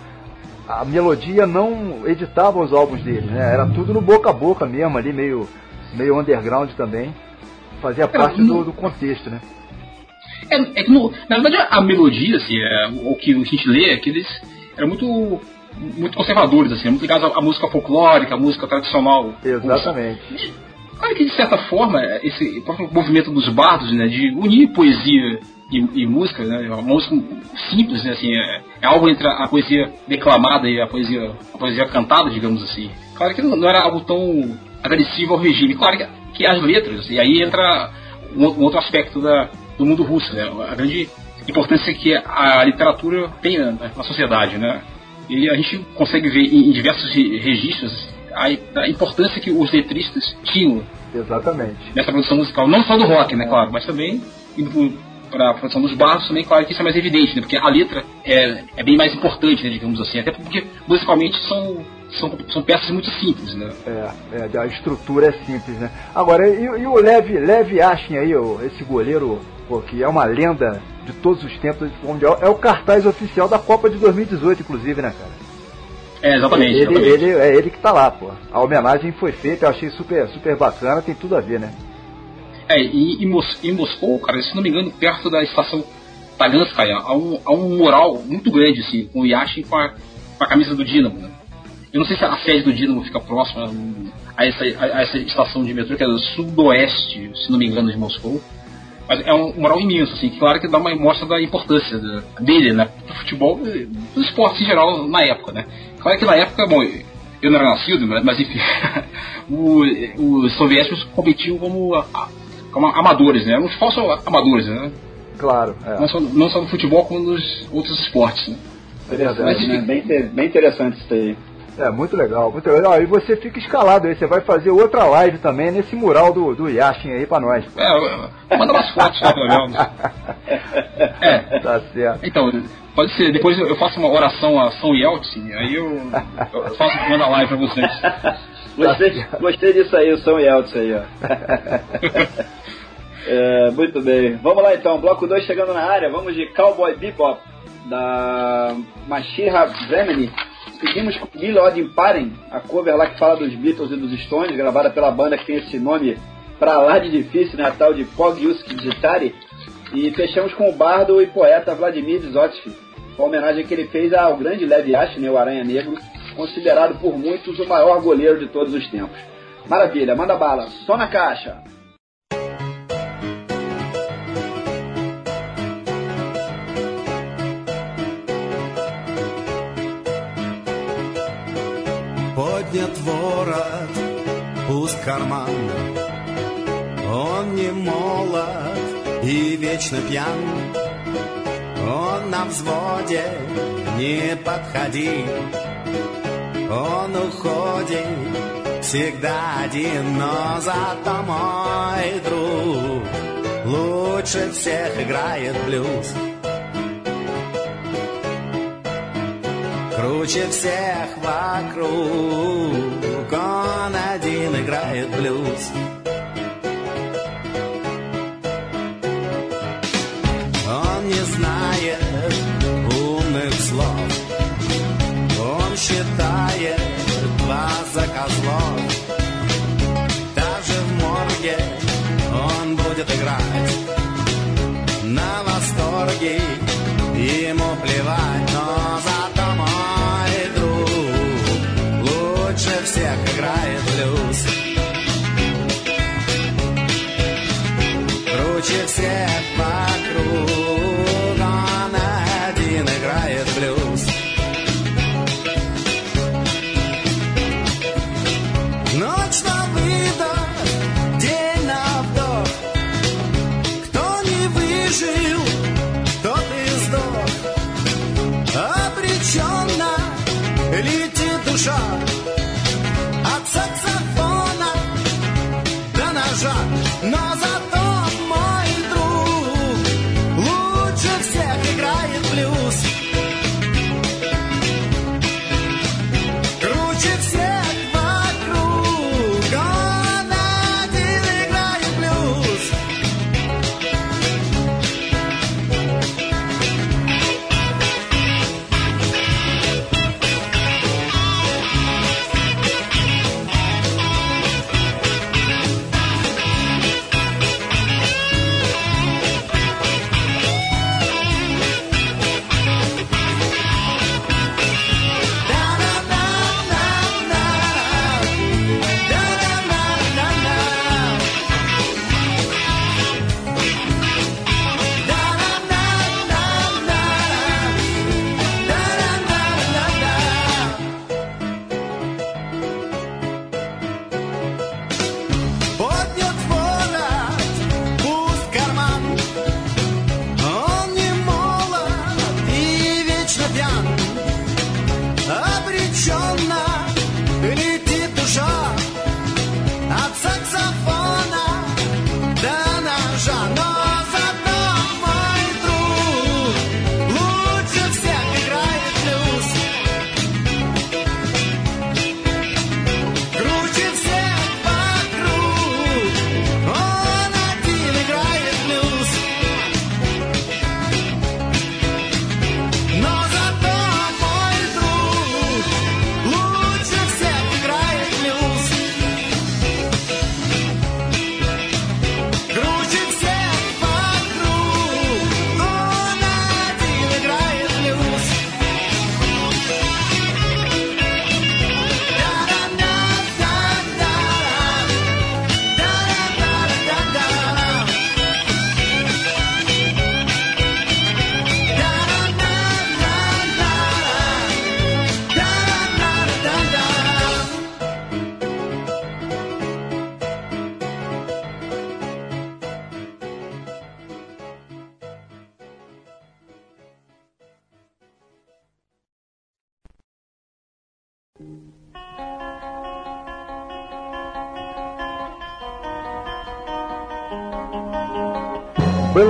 A melodia não editava os álbuns deles, né? Era tudo no boca a boca mesmo, ali, meio, meio underground também. Fazia parte no... do, do, contexto, né? É, é que no, na verdade a melodia, assim, é, o que a gente lê é que eles eram muito muito conservadores, assim, muito ligados à, música folclórica, à música tradicional. Exatamente. Claro que, de certa forma, esse próprio movimento dos bardos, né, de unir poesia e, e música, né, uma música simples, né, assim, é, é, algo entre a poesia declamada e a poesia, a poesia cantada, digamos assim. Claro que não, não era algo tão agressivo ao regime. Claro que, que as letras, e aí entra um, um outro aspecto da, do mundo russo, né, a grande importância que a literatura tem na, na sociedade, né? E a gente consegue ver em, diversos registros a, a, importância que os letristas tinham Exatamente. nessa produção musical. Não só do rock, né, claro, mas também para a produção dos barros também, claro que isso é mais evidente, né? Porque a letra é, é bem mais importante, né, digamos assim. Até porque musicalmente são, são, são peças muito simples, né? É, é, a estrutura é simples, né? Agora, e, e o Lev, Lev Yashin aí, esse goleiro, pô, que é uma lenda de todos os tempos mundial, é o cartaz oficial da Copa de 2018, inclusive, né, cara? É, exatamente. Ele, exatamente. ele, é ele que tá lá, pô. A homenagem foi feita, eu achei super, super bacana, tem tudo a ver, né? É, e em Moscou, cara, se não me engano, perto da estação Taganskaya, há um, há um mural muito grande, assim, com o Yashin com a, com a camisa do Dinamo, né? Eu não sei se a sede do Dinamo fica próxima a essa, a essa estação de metrô, que é do sudoeste, se não me engano, de Moscou. Mas é um mural imenso, assim, claro que dá uma mostra da importância dele, né? Do futebol, do esporte em geral na época, né? Claro que na época, bom, eu não era nascido, mas enfim, os soviéticos competiam como como amadores, né? Uns falsos amadores, né? Claro. É. Não, só, não só no futebol, como nos outros esportes. Né? Verdade, Mas, né? bem, bem interessante isso aí. É, muito legal, muito legal. E você fica escalado aí, você vai fazer outra live também nesse mural do, do Yashin aí pra nós. É, manda umas fotos lá. É. Tá certo. Então, pode ser, depois eu faço uma oração a São Yeltsin, aí eu, eu faço, mando a live pra vocês. Gostei, gostei disso aí, o São Yeltsin aí, ó. é, muito bem. Vamos lá então, bloco 2 chegando na área, vamos de Cowboy Bebop, da Mashira Bremeni. Seguimos com Billy Odin Paren, a cover lá que fala dos Beatles e dos Stones, gravada pela banda que tem esse nome pra lá de difícil, né, tal de Pogyuski Gitari. E fechamos com o bardo e poeta Vladimir Dzotsky, com a homenagem que ele fez ao grande Lev Yashin, né, o Aranha Negro, considerado por muitos o maior goleiro de todos os tempos. Maravilha, manda bala, só na caixa! Поднят ворот, пуст карман. Он не молод и вечно пьян. Он на взводе, не подходи. Он уходит всегда один, но зато мой друг лучше всех играет блюз. Круче всех вокруг. Он один играет блюз. Он не знает умных слов. Он считает вас за козлов at my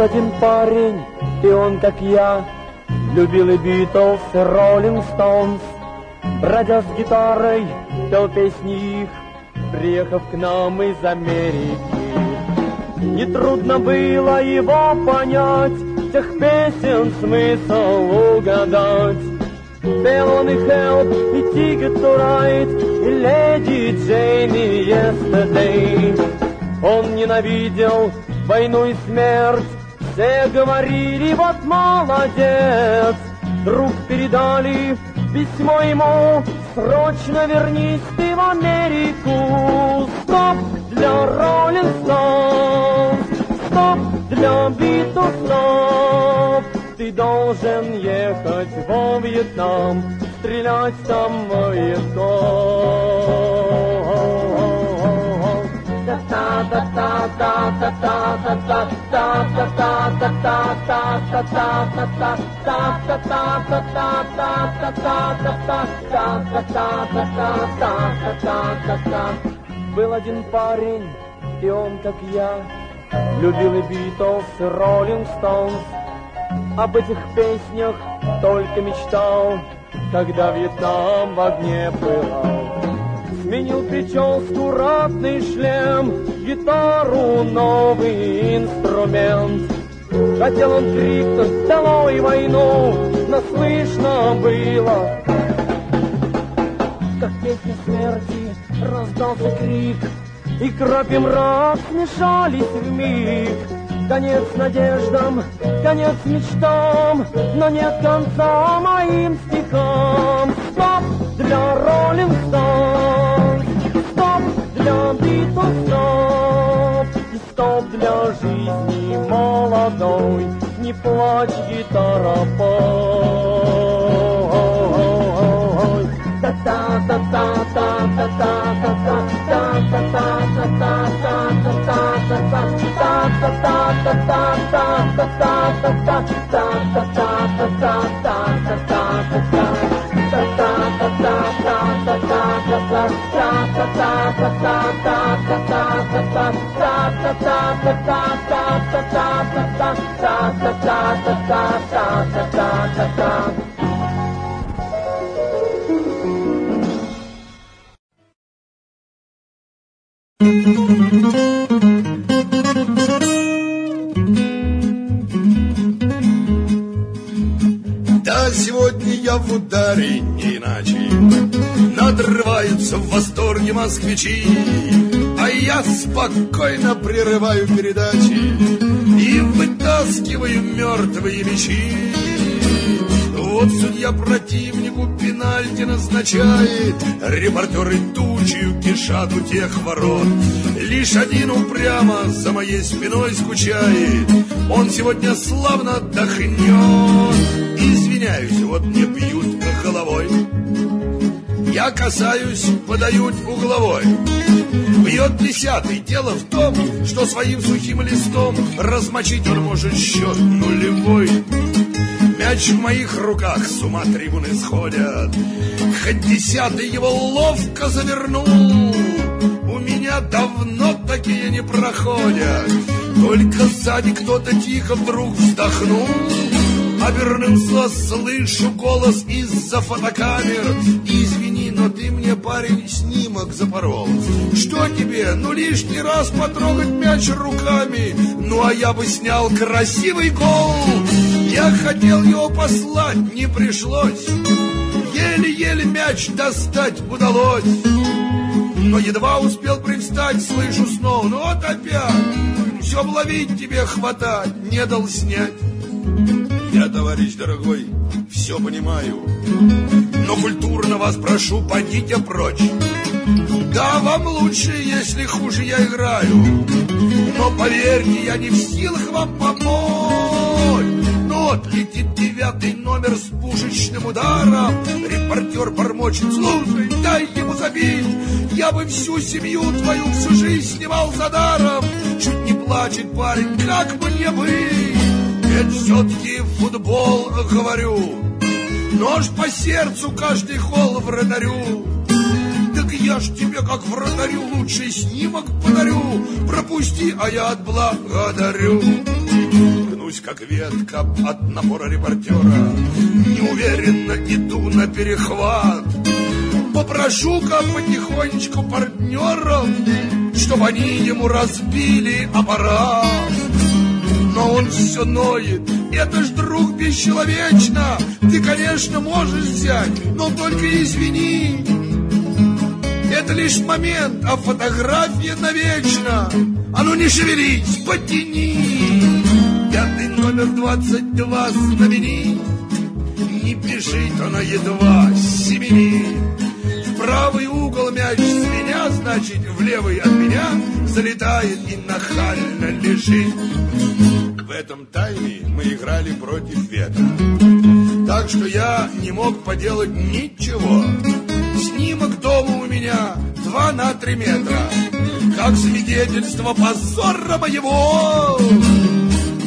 Один парень, и он, как я, любил и Битлз, и Роллинг Стоунс. Бродя с гитарой, пел песни их, приехав к нам из Америки. Нетрудно было его понять, тех песен смысл угадать. Пел он и Help, и Ticket to и Lady Jane, и Yesterday. Он ненавидел войну и смерть, все говорили, вот молодец. Друг передали письмо ему, срочно вернись ты в Америку. Стоп для Роллинг Стоунс, стоп для Битлз, стоп. Ты должен ехать во Вьетнам, стрелять там Был один парень, и он, как я, любил и Битлз, и Роллинг Стоунс. Об этих песнях только мечтал, когда Вьетнам в огне пылал. Сменил прическу, ратный шлем, гитару, новый инструмент. Хотел он крикнуть «Долой войну!», но слышно было, как песня смерти раздался крик, и кровь и мрак смешались в миг. Конец надеждам, конец мечтам, но нет конца моим стихам. Стоп для Роллинг Стоунс, стоп для Битлз, стоп, и стоп для жизни молодой. Не плачь, гитара, пой. Да, сегодня я в ударе, не иначе в восторге москвичи А я спокойно прерываю передачи И вытаскиваю мертвые мечи. Вот судья противнику пенальти назначает Репортеры тучью кишат у тех ворот. Лишь один упрямо за моей спиной скучает Он сегодня славно отдохнет Извиняюсь, вот мне бьют головой я касаюсь, подают угловой. Бьет десятый, дело в том, что своим сухим листом размочить он может счет нулевой. Мяч в моих руках, с ума трибуны сходят. Хоть десятый его ловко завернул. У меня давно такие не проходят. Только сзади кто-то тихо вдруг вздохнул. Обернулся, слышу голос из-за фотокамер. Извини, но ты мне, парень, снимок запорол. Что тебе? Ну, лишний раз потрогать мяч руками. Ну, а я бы снял красивый гол. Я хотел его послать, не пришлось. Еле-еле мяч достать удалось. Но едва успел привстать, слышу снова, ну вот опять. Все ловить тебе хватать, не дал снять. Я, товарищ дорогой, все понимаю, но культурно вас прошу, пойдите прочь. Да, вам лучше, если хуже я играю, но поверьте, я не в силах вам помочь. Вот летит девятый номер с пушечным ударом, репортер бормочет, слушай, дай ему забить, я бы всю семью твою всю жизнь снимал за даром. Чуть не плачет парень, как мне быть? Ведь все-таки футбол, говорю, Нож по сердцу каждый хол вратарю. я ж тебе, как вратарю, лучший снимок подарю. Пропусти, а я отблагодарю. Гнусь, как ветка от напора репортера. Неуверенно иду на перехват. Попрошу-ка потихонечку партнеров, Чтоб они ему разбили аппарат. Но он все ноет, это ж друг бесчеловечно. Ты, конечно, можешь взять, но только извини. Это лишь момент, а фотография навечно. А ну не шевелись, потяни. Пятый номер двадцать два знамени. Не бежит она едва семенит. В правый угол мяч с меня, значит, в левый от меня залетает и нахально лежит. В этом тайме мы играли против ветра. Так что я не мог поделать ничего. Снимок дома у меня два на три метра. Как свидетельство позора моего.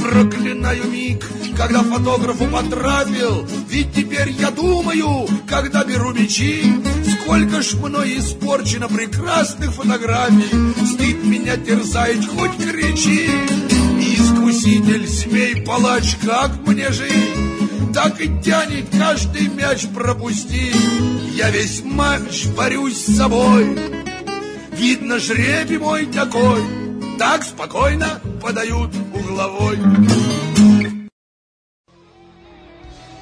Проклинаю миг, когда фотографу потрапил. Ведь теперь я думаю, когда беру мечи, сколько ж мной испорчено прекрасных фотографий. Стыд меня терзает, хоть кричи. Искуситель, смей, палач, как мне жить? Так и тянет каждый мяч пропустить. Я весь матч борюсь с собой. Видно, жребий мой такой. Так спокойно подают угловой.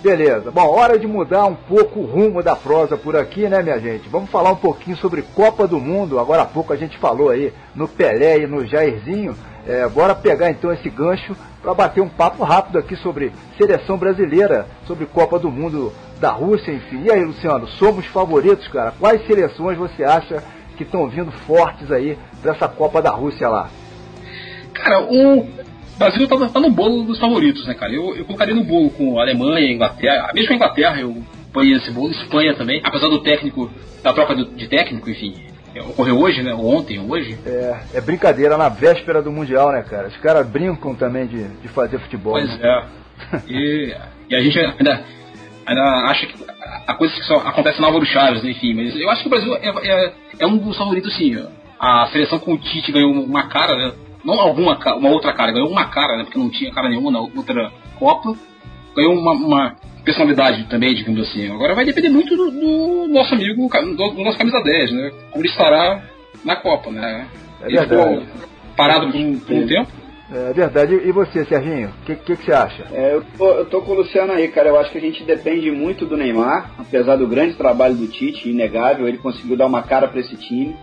Beleza. Bom, hora de mudar um pouco o rumo da prosa por aqui, né, minha gente? Vamos falar um pouquinho sobre Copa do Mundo. Agora há pouco a gente falou aí no Pelé e no Jairzinho. É, bora pegar então esse gancho para bater um papo rápido aqui sobre seleção brasileira, sobre Copa do Mundo da Rússia, enfim. E aí, Luciano, somos favoritos, cara? Quais seleções você acha que estão vindo fortes aí para essa Copa da Rússia lá? Cara, o Brasil tá, tá, no bolo dos favoritos, né, cara? Eu, eu colocaria no bolo com a Alemanha, Inglaterra, mesmo a Inglaterra eu ponho esse bolo, Espanha também, apesar do técnico, da troca de técnico, enfim, é, ocorreu hoje, né? Ontem, hoje. É, é brincadeira na véspera do Mundial, né, cara? Os caras brincam também de, de fazer futebol. Pois né? é. E, e, a gente ainda, ainda acha que a coisa que só acontece na Álvaro Chaves, né? enfim, mas eu acho que o Brasil é, é, é um dos favoritos, sim. A seleção com o Tite ganhou uma cara, né? Não alguma uma outra cara, ganhou uma cara, né? Porque não tinha cara nenhuma na outra Copa. Ganhou uma, uma personalidade também, digamos assim. Agora vai depender muito do, do nosso amigo, do, do, nosso camisa 10, né? Como ele estará na Copa, né? É ele ficou parado por um, por um tempo. É verdade. E você, Serginho? O que, que, que, você acha? É, eu, tô, eu tô com o Luciano aí, cara. Eu acho que a gente depende muito do Neymar, apesar do grande trabalho do Tite, inegável. Ele conseguiu dar uma cara para esse time.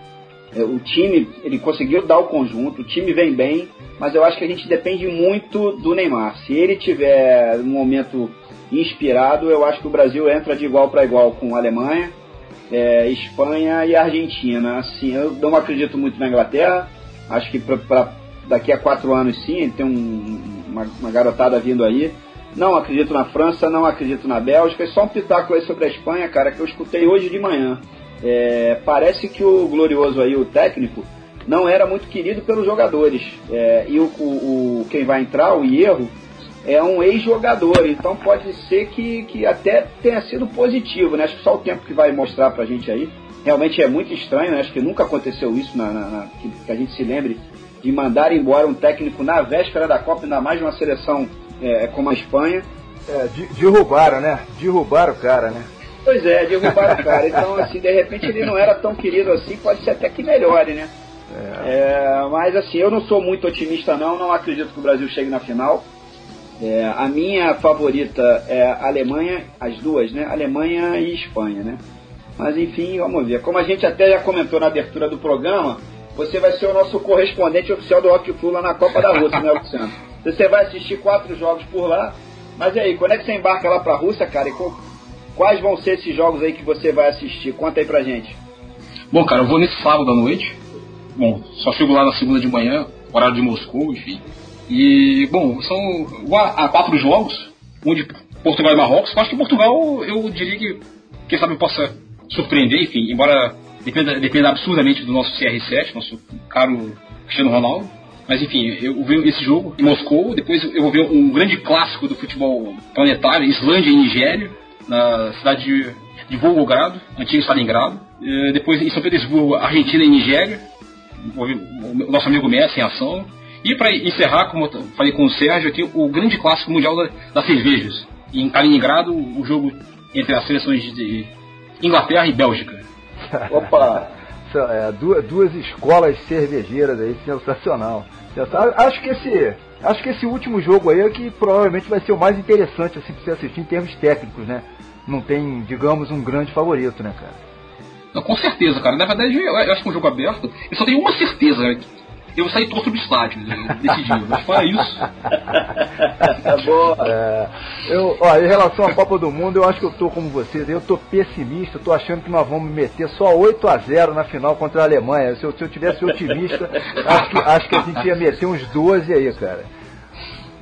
É, o time, ele conseguiu dar o conjunto, o time vem bem, mas eu acho que a gente depende muito do Neymar. Se ele tiver um momento inspirado, eu acho que o Brasil entra de igual para igual com a Alemanha, é, Espanha e Argentina. Assim, eu não acredito muito na Inglaterra, acho que para daqui a quatro anos sim, tem um, uma, uma garotada vindo aí. Não acredito na França, não acredito na Bélgica. E só um pitaco aí sobre a Espanha, cara, que eu escutei hoje de manhã. É, parece que o glorioso aí, o técnico, não era muito querido pelos jogadores. É, e o, o, quem vai entrar, o Hierro, é um ex-jogador, então pode ser que, que até tenha sido positivo, né? Acho que só o tempo que vai mostrar pra gente aí. Realmente é muito estranho, né? Acho que nunca aconteceu isso, na, na, na que, que, a gente se lembre, de mandar embora um técnico na véspera da Copa, ainda mais uma seleção é, como a Espanha. É, derrubaram, né? Derrubaram o cara, né? Pois é, derrubaram o cara. Então, assim, de repente ele não era tão querido assim, pode ser até que melhore, né? É. É, mas assim, eu não sou muito otimista não, não acredito que o Brasil chegue na final. É, a minha favorita é a Alemanha, as duas, né? Alemanha e Espanha, né? Mas enfim, vamos ver. Como a gente até já comentou na abertura do programa, você vai ser o nosso correspondente oficial do Rock Flu lá na Copa da Rússia, né, Luciano? Você vai assistir quatro jogos por lá. Mas e aí, quando é que você embarca lá pra Rússia, cara? E Quais vão ser esses jogos aí que você vai assistir? Conta aí pra gente. Bom, cara, eu vou nesse sábado à noite. Bom, só chego lá na segunda de manhã, horário de Moscou, enfim. E, bom, são há quatro jogos, um de Portugal e Marrocos. Eu acho que Portugal, eu diria que, quem sabe, possa surpreender, enfim, embora dependa, dependa absurdamente do nosso CR7, nosso caro Cristiano Ronaldo. Mas enfim, eu vi esse jogo em Moscou, depois eu vou ver um grande clássico do futebol planetário, Islândia e Nigéria na cidade de de Volgogrado, antigo Stalingrado. Depois em São Petersburgo, Argentina e Nigéria. O nosso amigo Messi em ação. E para encerrar, como eu falei com o Sérgio aqui, o grande clássico mundial da, das cervejas. em Kaliningrado, o jogo entre as seleções de Inglaterra e Bélgica. Opa! É, duas, duas escolas cervejeiras aí, sensacional. Acho que esse Acho que esse último jogo aí é que provavelmente vai ser o mais interessante assim para você assistir em termos técnicos, né? Não tem, digamos, um grande favorito, né, cara? Não, com certeza, cara. Na verdade, eu acho que é um jogo aberto. Eu só tenho uma certeza, né? Eu vou sair torto do estádio desse dia. Mas fora isso. tá boa. É, eu, ó, em relação à Copa do Mundo, eu acho que eu tô como vocês. Eu tô pessimista, tô achando que nós vamos meter só 8 a 0 na final contra a Alemanha. Se eu, se eu tivesse otimista, acho que, acho que a gente ia meter uns 12 aí, cara.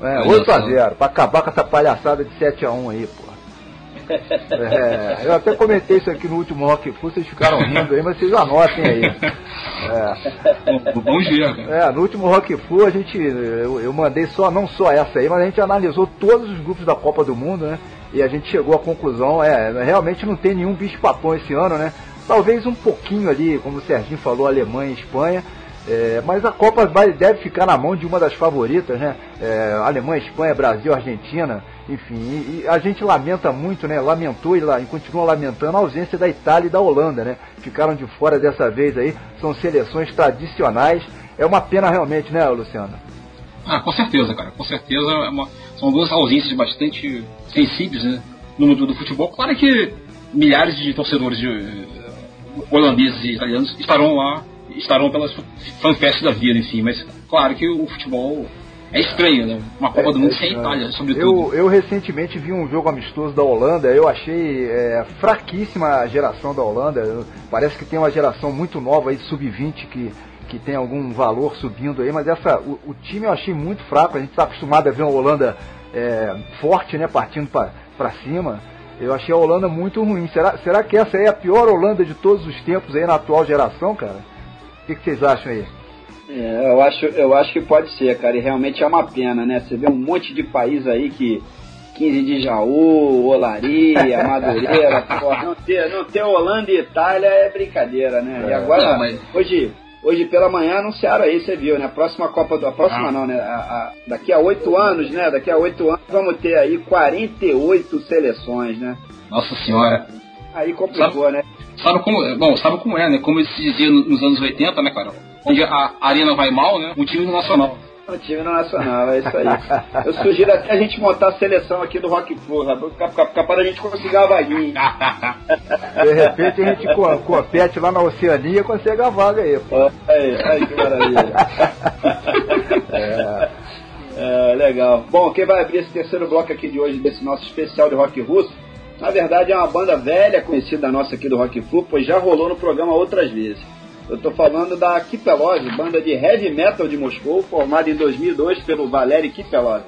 É, 8 a 0 pra acabar com essa palhaçada de 7 a 1 aí, pô. É, eu até comentei isso aqui no último Rock vocês ficaram rindo aí, mas vocês anotem aí. É. Vamos ver, É, no último Rock Full a gente, eu, eu, mandei só, não só essa aí, mas a gente analisou todos os grupos da Copa do Mundo, né? E a gente chegou à conclusão, é, realmente não tem nenhum bicho papão esse ano, né? Talvez um pouquinho ali, como o Serginho falou, Alemanha e Espanha, é, mas a Copa vai, deve ficar na mão de uma das favoritas, né? É, Alemanha, Espanha, Brasil, Argentina, enfim. E, e, a gente lamenta muito, né? Lamentou e, e continua lamentando a ausência da Itália e da Holanda, né? Ficaram de fora dessa vez aí. São seleções tradicionais. É uma pena realmente, né, Luciano? Ah, com certeza, cara. Com certeza é uma, são duas ausências bastante sensíveis, né? No mundo do futebol. Claro que milhares de torcedores de, uh, holandeses e italianos estarão lá estarão pelas fanfests da vida, enfim. Mas claro que o futebol é estranho, né? Uma Copa é, do Mundo é sem a Itália, sobretudo. Eu, eu recentemente vi um jogo amistoso da Holanda, eu achei é, fraquíssima a geração da Holanda. Parece que tem uma geração muito nova aí, sub-20, que, que tem algum valor subindo aí, mas essa, o, o time eu achei muito fraco. A gente está acostumado a ver uma Holanda é, forte, né? Partindo para cima. Eu achei a Holanda muito ruim. Será, será que essa é a pior Holanda de todos os tempos aí na atual geração, cara? Que, que vocês acham aí? É, eu acho, eu acho que pode ser, cara, e realmente é uma pena, né? Você vê um monte de país aí que 15 de Jaú, Olaria, Madureira, porra, não ter, não ter Holanda e Itália é brincadeira, né? É, e agora, não, mas... hoje, hoje pela manhã anunciaram aí, você viu, né? A próxima Copa do. A próxima ah. não, né? A, a, daqui a oito anos, né? Daqui a oito anos vamos ter aí 48 seleções, né? Nossa senhora. Aí complicou, sabe, né? Sabe como, bom, sabe como é, né? Como se dizia nos anos 80, né, cara? Onde a arena vai mal, né? O time no nacional. O time no nacional, é isso aí. Eu sugiro até a gente montar a seleção aqui do Rock Flu, capaz da gente conseguir a vaguinha. De repente a gente compete lá na Oceania e consegue a vaga aí, pô. Aí, aí que maravilha. é. É, legal. Bom, quem vai abrir esse terceiro bloco aqui de hoje, desse nosso especial de rock russo, na verdade, é uma banda velha, conhecida nossa aqui do Rock Flu, pois já rolou no programa outras vezes. Eu estou falando da Kipelov, banda de heavy metal de Moscou, formada em 2002 pelo Valery Kipelov,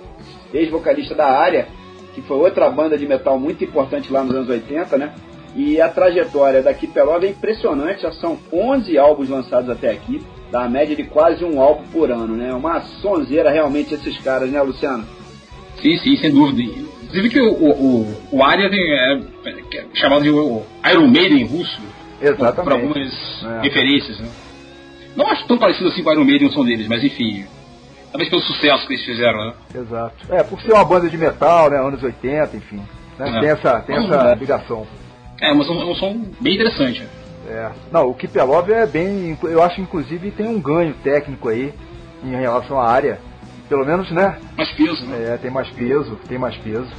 ex-vocalista da área, que foi outra banda de metal muito importante lá nos anos 80, né? E a trajetória da Kipelov é impressionante, já são 11 álbuns lançados até aqui, da média de quase um álbum por ano, né? Uma sonzeira realmente esses caras, né, Luciano? Sim, sim, sem dúvida. Inclusive que o, o, o Arya é, é, chamado de Iron Maiden russo. Exatamente. Para algumas é. referências, né? Não acho tão parecido assim com o Iron Maiden o som deles, mas enfim. Talvez pelo sucesso que eles fizeram, né? Exato. É, por ser uma banda de metal, né? Anos 80, enfim. Né? É. Tem essa, tem essa ligação. É, mas é um, é um som bem interessante. É. Não, o Kipelov é bem. Eu acho inclusive tem um ganho técnico aí em relação à área pelo menos, né? Mais peso, né? É, tem mais peso, tem mais peso.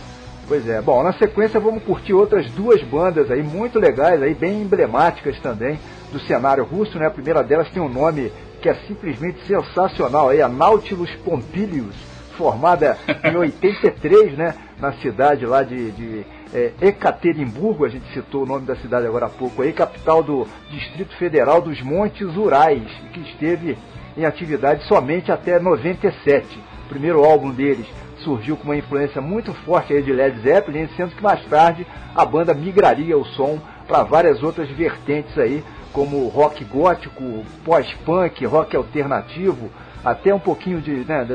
Pois é. Bom, na sequência vamos curtir outras duas bandas aí muito legais, aí bem emblemáticas também do cenário russo, né? A primeira delas tem um nome que é simplesmente sensacional, aí a Nautilus Pompilius, formada em 83, né? Na cidade lá de, de é, Ekaterimburgo, a gente citou o nome da cidade agora há pouco aí, capital do Distrito Federal dos Montes Urais, que esteve em atividade somente até 97. O primeiro álbum deles surgiu com uma influência muito forte de Led Zeppelin, sendo que mais tarde a banda migraria o som para várias outras vertentes aí, como rock gótico, pós-punk, rock alternativo, até um pouquinho de, né,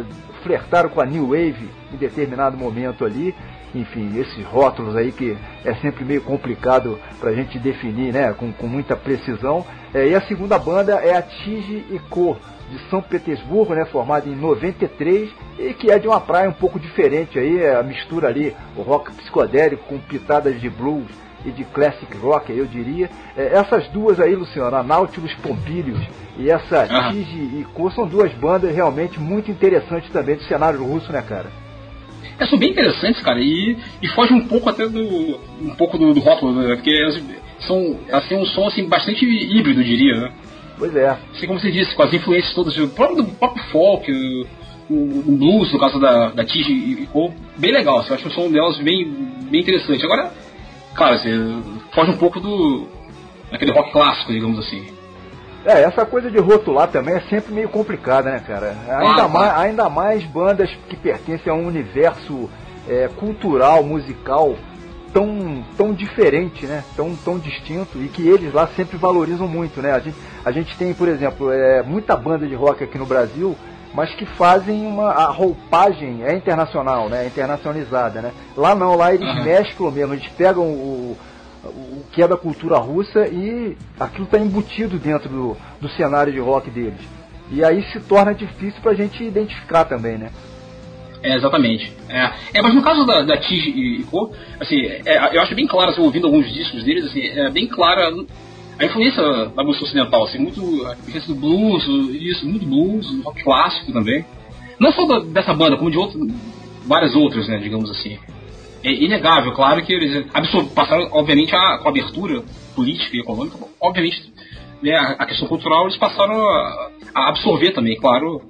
flertaram com a New Wave em determinado momento ali. enfim, esses rótulos aí que é sempre meio complicado para a gente definir, né, com, com muita precisão. É, e a segunda banda é a Tige e Co, de São Petersburgo, né, formada em 93 e que é de uma praia um pouco diferente aí, é a mistura ali, o rock psicodélico com pitadas de blues e de classic rock, eu diria. É, essas duas aí, Luciano, a Nautilus Pompilius e essa uhum. Tige e Co são duas bandas realmente muito interessantes também do cenário russo, né, cara? É, são bem interessantes, cara, e, e foge um pouco até do um pouco do, do rótulo, né? Porque elas são, têm um som assim bastante híbrido, diria, né? Pois é. Assim como você disse, com as influências todas, o próprio do pop folk, o, o, blues, no caso da, da Tige, ficou bem legal. Assim, eu acho o som delas bem, bem interessante. Agora, claro, assim, foge um pouco do. daquele rock clássico, digamos assim. É, essa coisa de rotular também é sempre meio complicada, né, cara? Ainda, ah, mais, ainda mais bandas que pertencem a um universo é, cultural, musical tão, tão diferente, né? Tão, tão distinto e que eles lá sempre valorizam muito, né? A gente, a gente tem, por exemplo, é, muita banda de rock aqui no Brasil, mas que fazem uma a roupagem é internacional, né? É internacionalizada, né? Lá não, lá eles uhum. mesclam mesmo, eles pegam o, o que é da cultura russa e aquilo está embutido dentro do, do cenário de rock deles. E aí se torna difícil para a gente identificar também, né? É, exatamente. É, é, mas no caso da, da Tige e Co, assim, é, eu acho bem claro, assim, ouvindo alguns discos deles, assim, é bem clara a influência da música ocidental, assim, muito a influência do blues, isso, muito blues, rock clássico também. Não só da, dessa banda, como de outro, várias outras, né, digamos assim é inegável, claro que eles passaram, obviamente, a, com a abertura política e econômica, obviamente, né, a, a, questão cultural eles passaram a, a, absorver também, claro,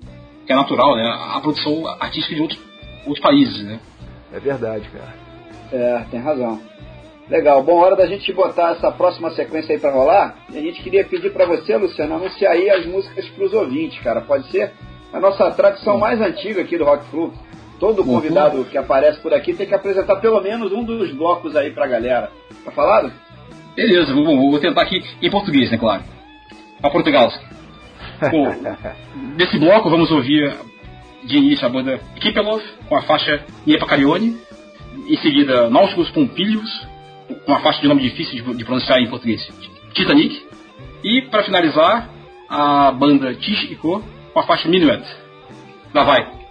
que é natural, né, a produção artística de outros, outros países, né. É verdade, cara. É, tem razão. Legal, bom, hora da gente botar essa próxima sequência aí pra rolar. E a gente queria pedir para você, Luciano, anunciar aí as músicas pros ouvintes, cara. Pode ser? A nossa tradição mais antiga aqui do Rock Flu. Todo uhum. convidado que aparece por aqui tem que apresentar pelo menos um dos blocos aí pra galera. Tá falado? Beleza, vou, vou tentar aqui em português, né, claro. A Portugal. Bom, nesse bloco vamos ouvir de início a banda Kipelov com a faixa Niepa Carione, em seguida Nautilus Pompilius com a faixa de nome difícil de, de pronunciar em português, Titanic, e para finalizar a banda Tish e Co com a faixa Minuet. Lá vai!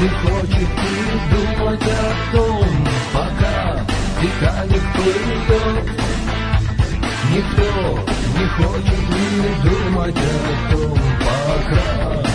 не хочет и думать о том, пока Титаник плывет. Никто не хочет и думать о том, пока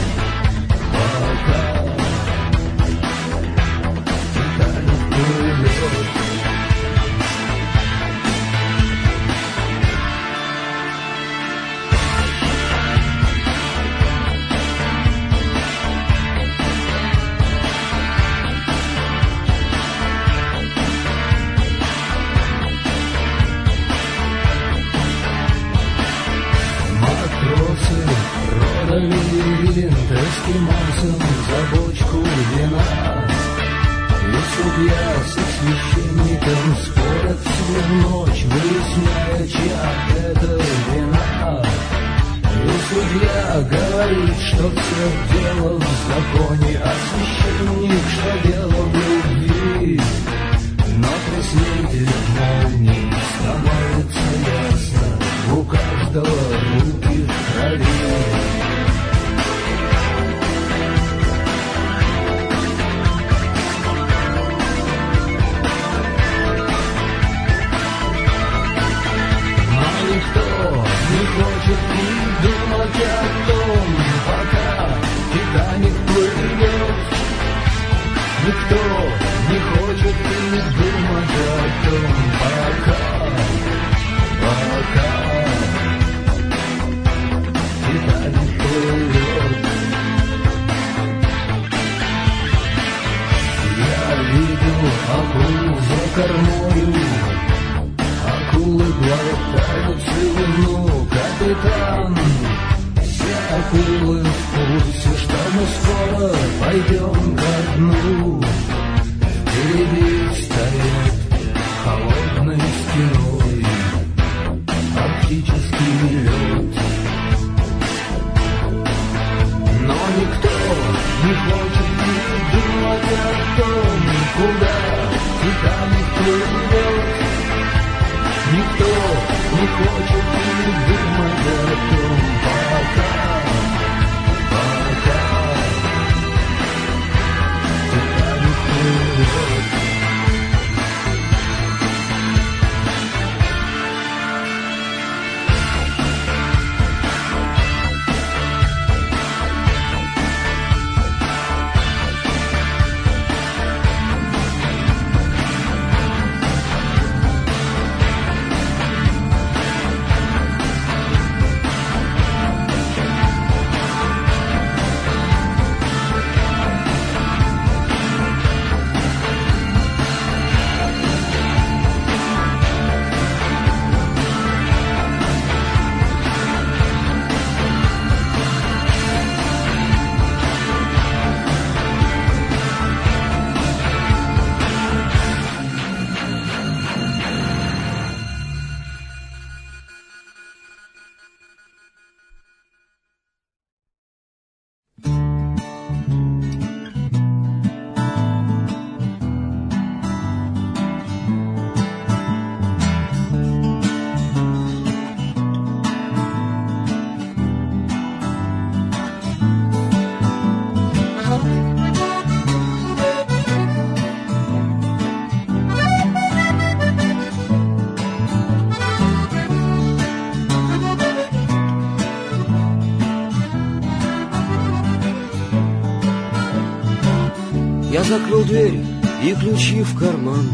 закрыл дверь и ключи в карман.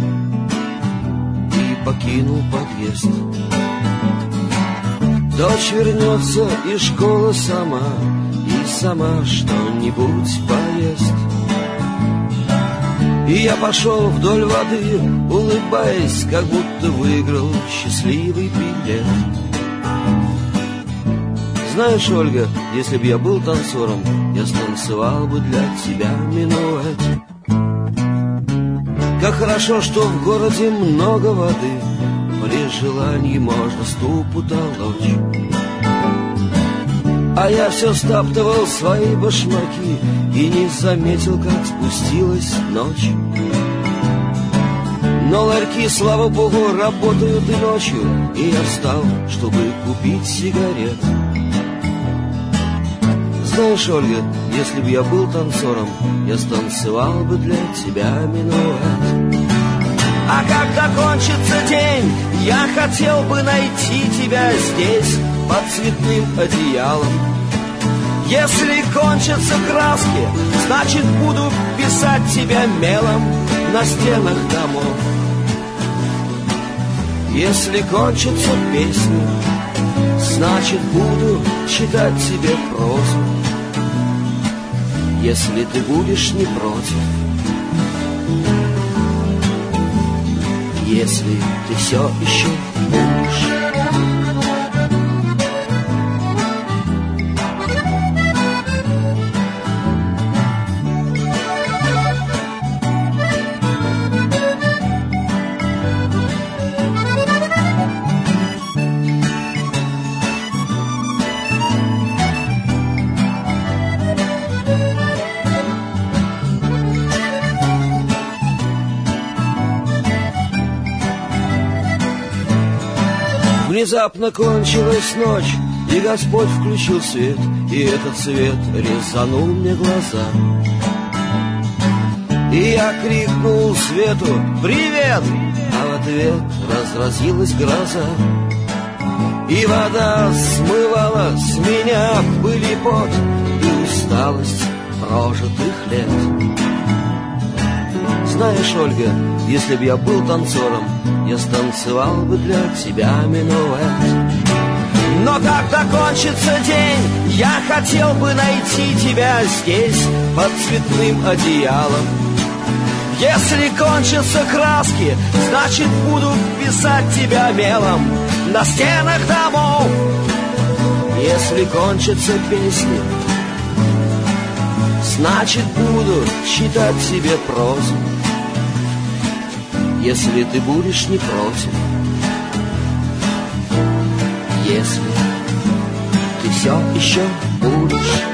И покинул подъезд. Дочь вернется из школы сама И сама что-нибудь поест. И я пошел вдоль воды, улыбаясь Как будто выиграл счастливый билет. Знаешь, Ольга, если бы я был танцором, я станцевал бы для тебя минуэт. Хорошо, что в городе много воды, при желании можно ступу толочь. А я все стаптывал свои башмаки и не заметил, как спустилась ночь. Но ларьки, слава богу, работают и ночью, и я встал, чтобы купить сигарет. Знаешь, Ольга, если бы я был танцором, я станцевал бы для тебя минуэт. А когда кончится день, я хотел бы найти тебя здесь, под цветным одеялом. Если кончатся краски, значит буду писать тебя мелом на стенах домов. Если кончатся песни, значит буду читать тебе прозу. Если ты будешь не против, если ты все еще будешь. Внезапно кончилась ночь, и Господь включил свет, и этот свет резанул мне глаза. И я крикнул свету «Привет!», а в ответ разразилась гроза. И вода смывала с меня пыль пот и усталость прожитых лет. Знаешь, Ольга, если бы я был танцором, я станцевал бы для тебя минуэт. Но когда кончится день, я хотел бы найти тебя здесь, под цветным одеялом. Если кончатся краски, значит буду писать тебя мелом на стенах домов. Если кончатся песни, значит буду читать тебе прозу. Если ты будешь не против, если ты все еще будешь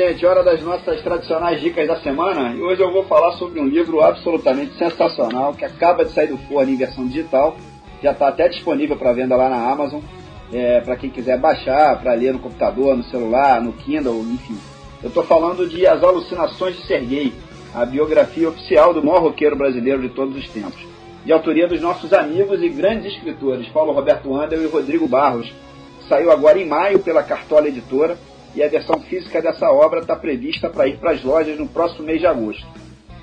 gente, hora das nossas tradicionais dicas da semana. E hoje eu vou falar sobre um livro absolutamente sensacional que acaba de sair do forno em versão digital. Já está até disponível para venda lá na Amazon. É, para quem quiser baixar, para ler no computador, no celular, no Kindle, enfim. Eu estou falando de As Alucinações de Serguei, a biografia oficial do maior roqueiro brasileiro de todos os tempos. De autoria dos nossos amigos e grandes escritores Paulo Roberto Andel e Rodrigo Barros. Saiu agora em maio pela Cartola Editora e a versão física dessa obra está prevista para ir para as lojas no próximo mês de agosto.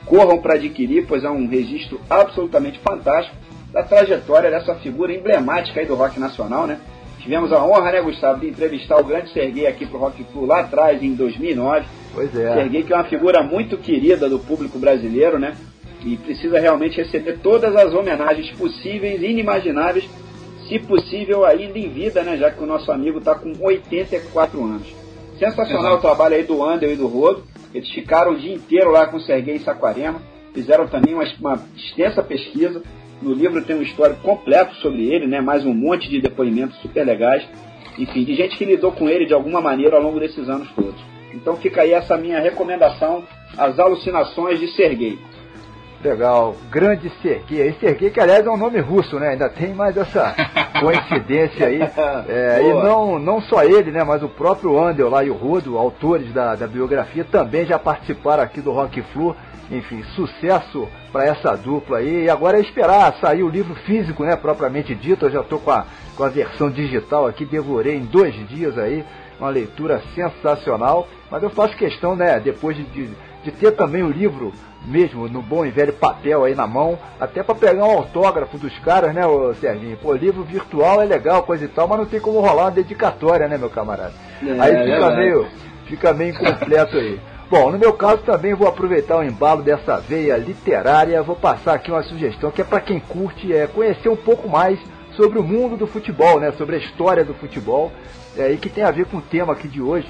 Corram para adquirir, pois é um registro absolutamente fantástico da trajetória dessa figura emblemática aí do rock nacional, né? Tivemos a honra, né, Gustavo, de entrevistar o grande Serguei aqui pro Rock Flu lá atrás, em 2009. Pois é. Serguei que é uma figura muito querida do público brasileiro, né? E precisa realmente receber todas as homenagens possíveis e inimagináveis, se possível ainda em vida, né? Já que o nosso amigo está com 84 anos. Sensacional Exato. o trabalho aí do Andel e do Rodo. Eles ficaram o dia inteiro lá com o Serguei em Saquarema. Fizeram também uma, uma extensa pesquisa. No livro tem um histórico completo sobre ele, né? Mais um monte de depoimentos super legais. Enfim, de gente que lidou com ele de alguma maneira ao longo desses anos todos. Então fica aí essa minha recomendação, As Alucinações de Serguei. Legal, grande Serguei. E Serguei, que aliás é um nome russo, né? Ainda tem mais essa coincidência aí. É, e não, não só ele, né? Mas o próprio Andel lá e o Rodo, autores da, da biografia, também já participaram aqui do Rock Flu. Enfim, sucesso para essa dupla aí. E agora é esperar sair o livro físico, né? Propriamente dito. Eu já estou com a, com a versão digital aqui, devorei em dois dias aí. Uma leitura sensacional. Mas eu faço questão, né? Depois de, de, de ter também o livro mesmo no bom e velho papel aí na mão, até para pegar um autógrafo dos caras, né, ô Serginho? Pô, livro virtual é legal, coisa e tal, mas não tem como rolar uma dedicatória, né, meu camarada? É, aí é fica verdade. meio, fica meio incompleto aí. Bom, no meu caso também vou aproveitar o embalo dessa veia literária, vou passar aqui uma sugestão que é para quem curte é conhecer um pouco mais sobre o mundo do futebol, né, sobre a história do futebol, é, e que tem a ver com o tema aqui de hoje,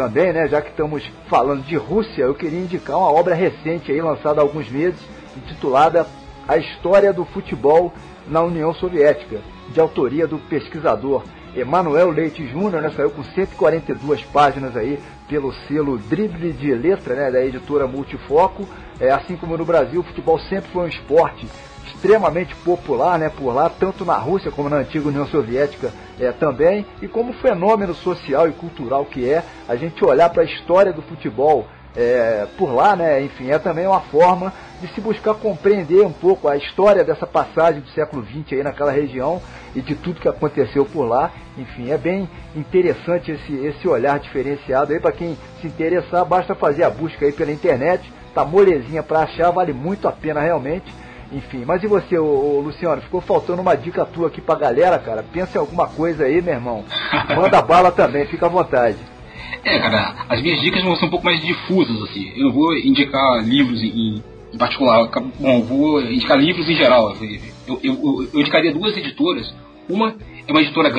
também, né, já que estamos falando de Rússia, eu queria indicar uma obra recente aí, lançada há alguns meses, intitulada A História do Futebol na União Soviética, de autoria do pesquisador Emanuel Leite Júnior, né, saiu com 142 páginas aí pelo selo Drible de Letra, né, da editora Multifoco. É, assim como no Brasil, o futebol sempre foi um esporte extremamente popular né, por lá, tanto na Rússia como na antiga União Soviética é, também, e como fenômeno social e cultural que é, a gente olhar para a história do futebol é, por lá, né, enfim, é também uma forma de se buscar compreender um pouco a história dessa passagem do século XX aí naquela região e de tudo que aconteceu por lá. Enfim, é bem interessante esse, esse olhar diferenciado aí para quem se interessar, basta fazer a busca aí pela internet, tá molezinha para achar, vale muito a pena realmente. Enfim, mas e você, ô, ô, Luciano? Ficou faltando uma dica tua aqui pra galera, cara? Pensa em alguma coisa aí, meu irmão. Manda bala também, fica à vontade. É, cara, as minhas dicas vão ser um pouco mais difusas, assim. Eu não vou indicar livros em, em particular. Bom, eu vou indicar livros em geral. Eu, eu, eu, eu indicaria duas editoras. Uma é uma editora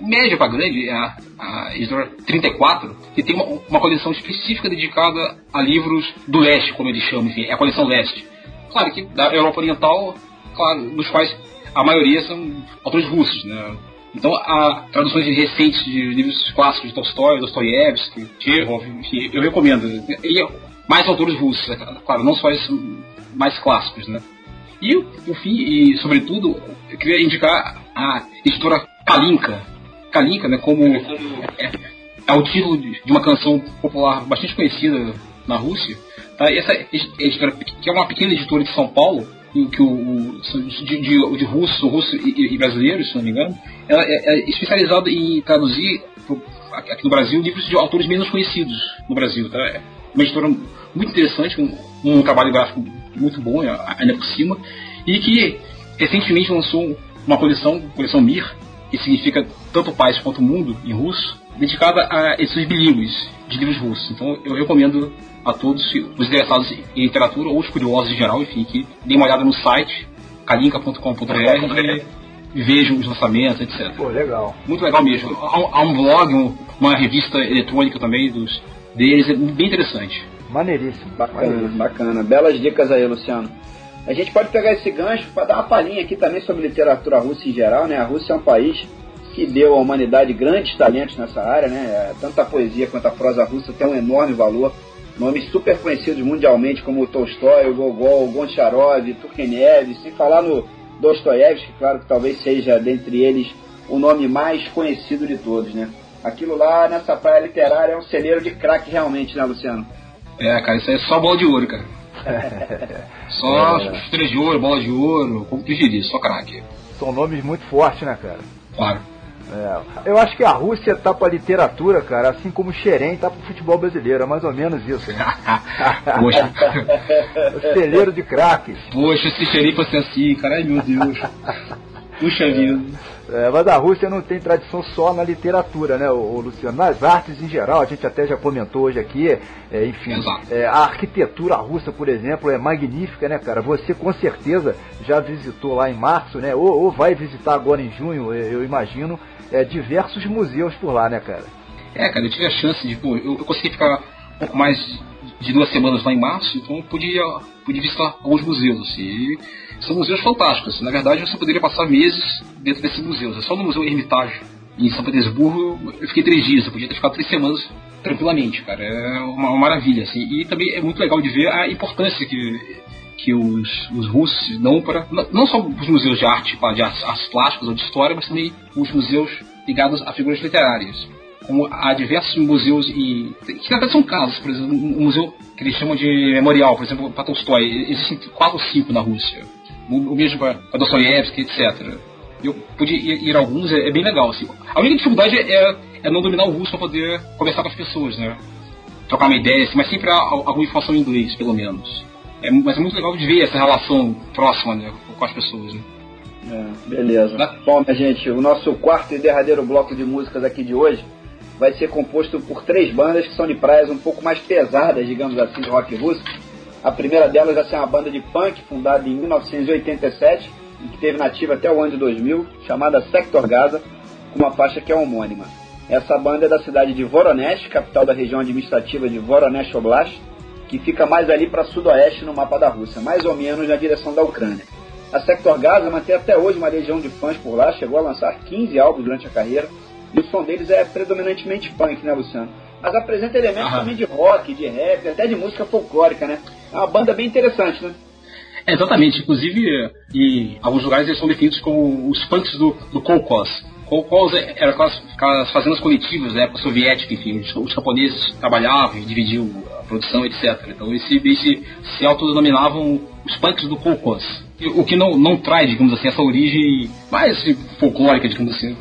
média para grande, é a, a editora 34, que tem uma, uma coleção específica dedicada a livros do leste, como eles chamam, enfim, é a coleção leste. Claro que da Europa Oriental, claro, dos quais a maioria são autores russos, né? Então, há traduções recentes de livros clássicos de Tolstói, Dostoiévski, Chekhov, enfim, eu recomendo. E mais autores russos, é claro, não só esses mais clássicos, né? E, por fim, e sobretudo, eu queria indicar a editora Kalinka. Kalinka, né, como é, é o título de uma canção popular bastante conhecida na Rússia. Tá? Essa editora, que é uma pequena editora de São Paulo, que o, o de, de, de, russo, russo e, e, brasileiro, se não me engano, ela é, é especializada em traduzir aqui no Brasil livros de autores menos conhecidos no Brasil. Tá? É uma editora muito interessante, um, um trabalho gráfico muito bom ainda por cima, e que recentemente lançou uma coleção, coleção Mir, que significa tanto paz quanto mundo em russo, dedicada a edições bilíngues de livros russos. Então eu recomendo a todos os interessados em literatura ou os curiosos em geral, enfim, que deem uma olhada no site kalinka.com.br e vejam os lançamentos, etc. Pô, legal. Muito legal mesmo. Há, há um blog, um, uma revista eletrônica também dos deles, é bem interessante. Maneiríssimo. Bacana, Maneiríssimo. bacana. Belas dicas aí, Luciano. A gente pode pegar esse gancho para dar uma palhinha aqui também sobre literatura russa em geral, né? A Rússia é um país que deu à humanidade grandes talentos nessa área, né? Tanto a poesia quanto a prosa russa tem um enorme valor. Nomes super conhecidos mundialmente como Tolstói, o Gogol, o Goncharov, Turgenev, sem falar no Dostoiévski, claro que talvez seja dentre eles o nome mais conhecido de todos, né? Aquilo lá nessa praia literária é um celeiro de craque realmente, né, Luciano? É, cara, isso aí é só bola de ouro, cara. só é. três de ouro, bola de ouro, como tu diria, só craque. São nomes muito fortes, né, cara? Claro. É, eu acho que a Rússia tá pra literatura, cara, assim como o Xerém tá pro futebol brasileiro, é mais ou menos isso. Né? Poxa. o celeiro de craques. Poxa, se Xerém fosse assim, cara, ai meu Deus. Puxa vida. É, mas a Rússia não tem tradição só na literatura, né, o, Luciano? Nas artes em geral, a gente até já comentou hoje aqui, é, enfim, é, a arquitetura russa, por exemplo, é magnífica, né, cara? Você com certeza já visitou lá em março, né? Ou, ou vai visitar agora em junho, eu, eu imagino, é, diversos museus por lá, né, cara? É, cara, eu tive a chance de, pô, eu, eu consegui ficar um pouco mais de duas semanas lá em março, então eu podia, podia visitar alguns museus, assim. E são museus fantásticos. Na verdade, você poderia passar meses dentro desses museus. É só no Museu Hermitage, em São Petersburgo, eu fiquei três dias. Eu podia ter ficado três semanas tranquilamente, cara. É uma, uma maravilha, assim. E também é muito legal de ver a importância que que os, os russos dão para não só os museus de arte, de artes, artes plásticas ou de história, mas também os museus ligados a figuras literárias como há diversos museus e que na verdade são casos, por exemplo, um museu que eles chamam de memorial, por exemplo, para Tolstói, existem quatro ou cinco na Rússia, o mesmo para Dostoiévski, etc. Eu pude ir, ir a alguns, é, é, bem legal. Assim. A única dificuldade é, é não dominar o russo para poder conversar com as pessoas, né? Trocar uma ideia, assim, mas sempre há alguma informação em inglês, pelo menos. É, mas é muito legal de ver essa relação próxima né, com as pessoas. Né? É, beleza. Tá? Bom, minha gente, o nosso quarto e derradeiro bloco de músicas aqui de hoje vai ser composto por três bandas que são de praias um pouco mais pesadas, digamos assim, do rock russo. A primeira delas vai ser uma banda de punk fundada em 1987 e que teve nativa até o ano de 2000, chamada Sector Gaza, com uma faixa que é homônima. Essa banda é da cidade de Voronezh, capital da região administrativa de Voronezh Oblast, que fica mais ali para sudoeste no mapa da Rússia, mais ou menos na direção da Ucrânia. A Sector Gaza mantém até hoje uma legião de fãs por lá, chegou a lançar 15 álbuns durante a carreira, e o som deles é predominantemente punk, né, Luciano? Mas apresenta elementos também de rock, de rap, até de música folclórica, né? É uma banda bem interessante, né? É, exatamente. Inclusive, em alguns lugares eles são definidos como os punks do, do Kolkhoz. Kolkhoz eram aquelas, aquelas fazendas coletivas da época soviética, enfim, os, os japoneses trabalhavam e dividiam a produção, etc. Então eles se, se, se autodenominavam os punks do Kolkhoz. O que não, não traz, digamos assim, essa origem mais folclórica, digamos assim,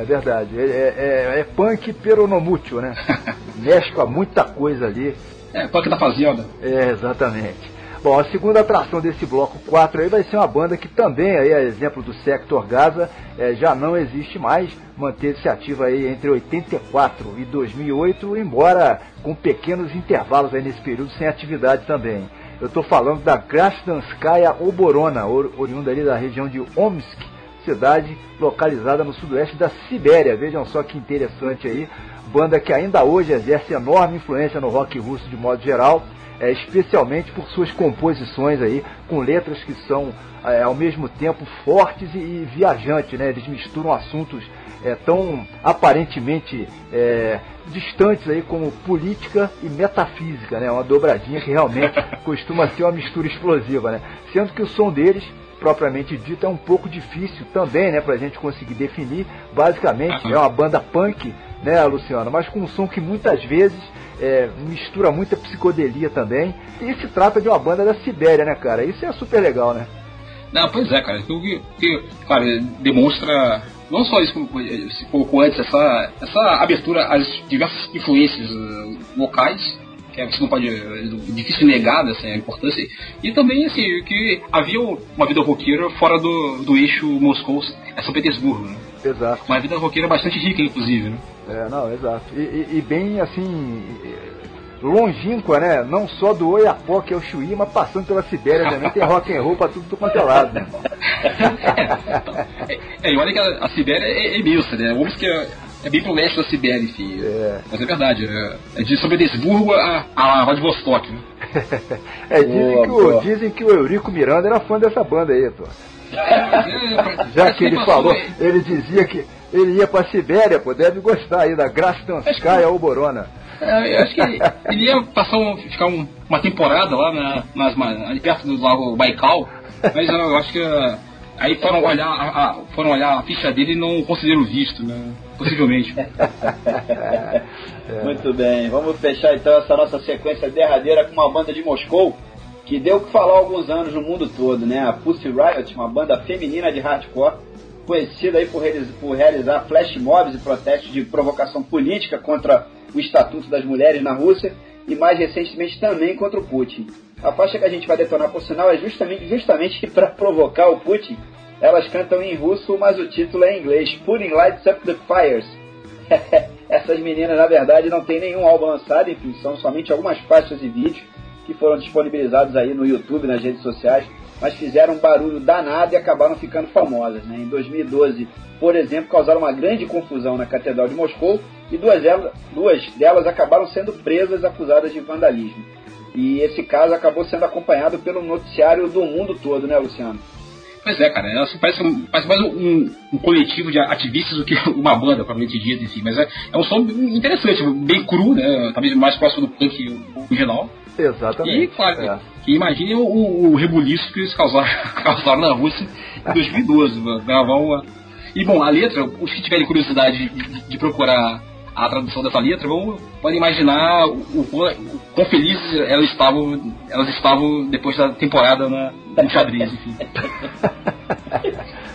é verdade. É, é, é punk peronomútil, né? Mescla muita coisa ali. É, punk da fazenda. É, exatamente. Bom, a segunda atração desse bloco 4 aí vai ser uma banda que também, aí, a exemplo do Sector Gaza, é, já não existe mais, manteve-se ativa aí entre 84 e 2008, embora com pequenos intervalos aí nesse período sem atividade também. Eu estou falando da Krasnanskaya Oborona, oriunda ali da região de Omsk, cidade localizada no sudoeste da Sibéria. Vejam só que interessante aí. Banda que ainda hoje exerce enorme influência no rock russo de modo geral. é, especialmente por suas composições aí, com letras que são é, ao mesmo tempo fortes e, e viajantes, né? Eles misturam assuntos é, tão aparentemente é, distantes aí como política e metafísica, né? Uma dobradinha que realmente costuma ser uma mistura explosiva, né? Sendo que o som deles propriamente dito é um pouco difícil também, né, pra gente conseguir definir. Basicamente é uma banda punk, né, Luciano, mas com um som que muitas vezes é, mistura muita psicodelia também. E se trata de uma banda da Sibéria, né, cara? Isso é super legal, né? Não, pois é, cara. O que, que claro, demonstra não só isso como se colocou antes, essa, essa abertura às diversas influências uh, locais, que você não pode. É difícil negar essa importância, e também assim, que havia uma vida roqueira fora do, do eixo Moscou-São Petersburgo. Né? Exato. Uma vida roqueira bastante rica, inclusive. Né? É, não, exato. E, e, e bem assim longínqua, né? Não só do Oiapoque ao Chuí, mas passando pela Sibéria também tem rock and roll pra tudo quanto é lado, né? é, e olha que a, a Sibéria é, é imensa, né? Vamos que é, é bem pro leste da Sibéria, enfim. É. Mas é verdade, é, é de São Petersburgo a, a Vladivostok, né? é, dizem, boa, que o, dizem que o Eurico Miranda era fã dessa banda aí, pô. É, Já que ele falou, ele dizia que ele ia pra Sibéria, pô, deve gostar aí da Grastanskaya Oborona. É, eu acho que ele ia passar um, ficar um, uma temporada lá na, nas, ali perto do lago Baikal, mas eu acho que uh, aí foram olhar, a, a, foram olhar a ficha dele e não conseguiram visto, né? Possivelmente. Muito bem, vamos fechar então essa nossa sequência derradeira com uma banda de Moscou que deu o que falar há alguns anos no mundo todo, né? A Pussy Riot, uma banda feminina de hardcore, conhecida aí por, por realizar flash mobs e protestos de provocação política contra o Estatuto das Mulheres na Rússia e mais recentemente também contra o Putin. A faixa que a gente vai detonar por sinal é justamente, justamente para provocar o Putin. Elas cantam em russo, mas o título é em inglês, Putting Lights Up the Fires. Essas meninas, na verdade, não têm nenhum álbum lançado, enfim, são somente algumas faixas e vídeos que foram disponibilizados aí no YouTube, nas redes sociais, mas fizeram um barulho danado e acabaram ficando famosas. Né? Em 2012, por exemplo, causaram uma grande confusão na Catedral de Moscou e duas delas, duas delas acabaram sendo presas acusadas de vandalismo. E esse caso acabou sendo acompanhado pelo noticiário do mundo todo, né, Luciano? Pois é, cara, ela parece, parece mais um, um, coletivo de ativistas do que uma banda, provavelmente dita, enfim, mas é, é um som interessante, bem cru, né, talvez mais próximo do punk original. Exatamente. E, claro, é. que imagine o, o rebuliço que eles causaram, causaram na Rússia em 2012, gravar uma... E, bom, a letra, os que tiverem curiosidade de, de procurar a tradução dessa letra, vão, podem imaginar o, o, o quão felizes elas estavam, elas estavam depois da temporada na, no xadrez, enfim.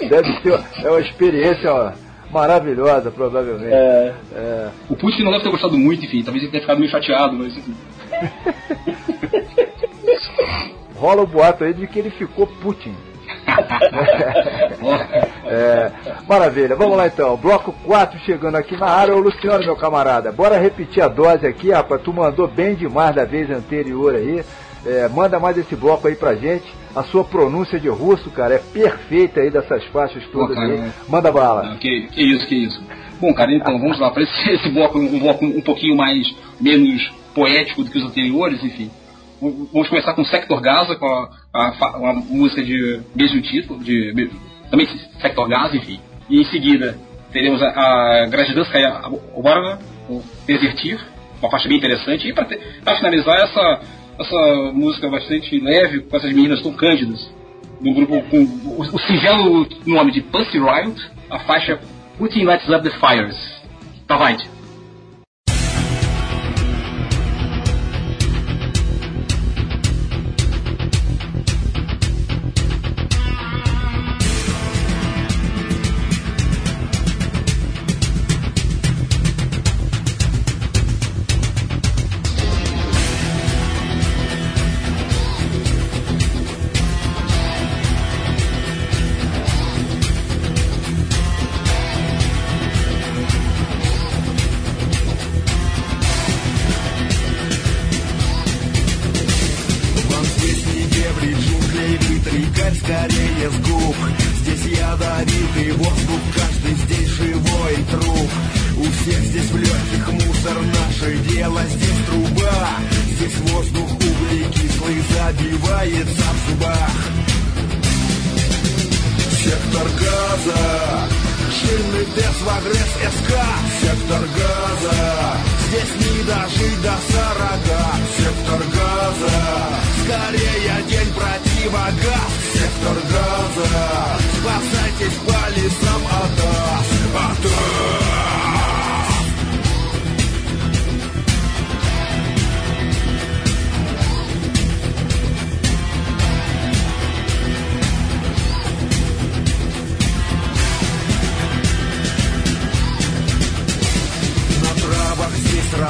Deve ser é uma experiência ó, maravilhosa, provavelmente. É. É. O Putin não deve ter gostado muito, enfim, talvez ele tenha ficado meio chateado, mas enfim. Rola o boato aí de que ele ficou Putin. é, maravilha, vamos lá então. Bloco 4 chegando aqui na área. Ô Luciano, meu camarada, bora repetir a dose aqui, rapaz. Tu mandou bem demais da vez anterior aí. É, manda mais esse bloco aí pra gente. A sua pronúncia de russo, cara, é perfeita aí dessas faixas todas Pô, cara, aí. Manda bala. Não, que, que isso, que isso. Bom, cara, então vamos lá. Para esse, esse bloco, um bloco um pouquinho mais, menos poético do que os anteriores, enfim. Vamos começar com Sector Gaza, com a, a, uma música de mesmo título, de, também Sector Gaza, enfim. E em seguida teremos a, a Grajidanskaya Obarna, o Desertir, uma faixa bem interessante. E para finalizar, essa, essa música bastante leve, com essas meninas tão cândidas, do grupo com o, o singelo nome de Pussy Riot, a faixa Putting Lights Up the Fires. Tá, vai. Всех здесь в легких мусор Наше дело здесь труба. Здесь воздух, угли забивается в зубах. Сектор газа, шинный тест в агресс СК. Сектор газа, здесь не дожить до сорока. Сектор газа, скорее день противогаз. Сектор газа, спасайтесь по лесам от ас.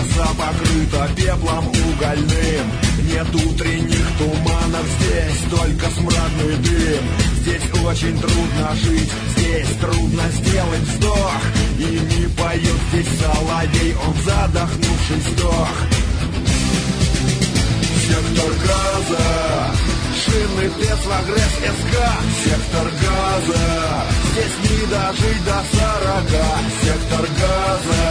Роса покрыта пеплом угольным. Нет утренних туманов здесь, только смрадный дым. Здесь очень трудно жить, здесь трудно сделать вздох. И не поет здесь соловей, он задохнувшись сдох Сектор газа Шинный в агресс СК Сектор газа. Здесь не дожить до сорока. Сектор газа.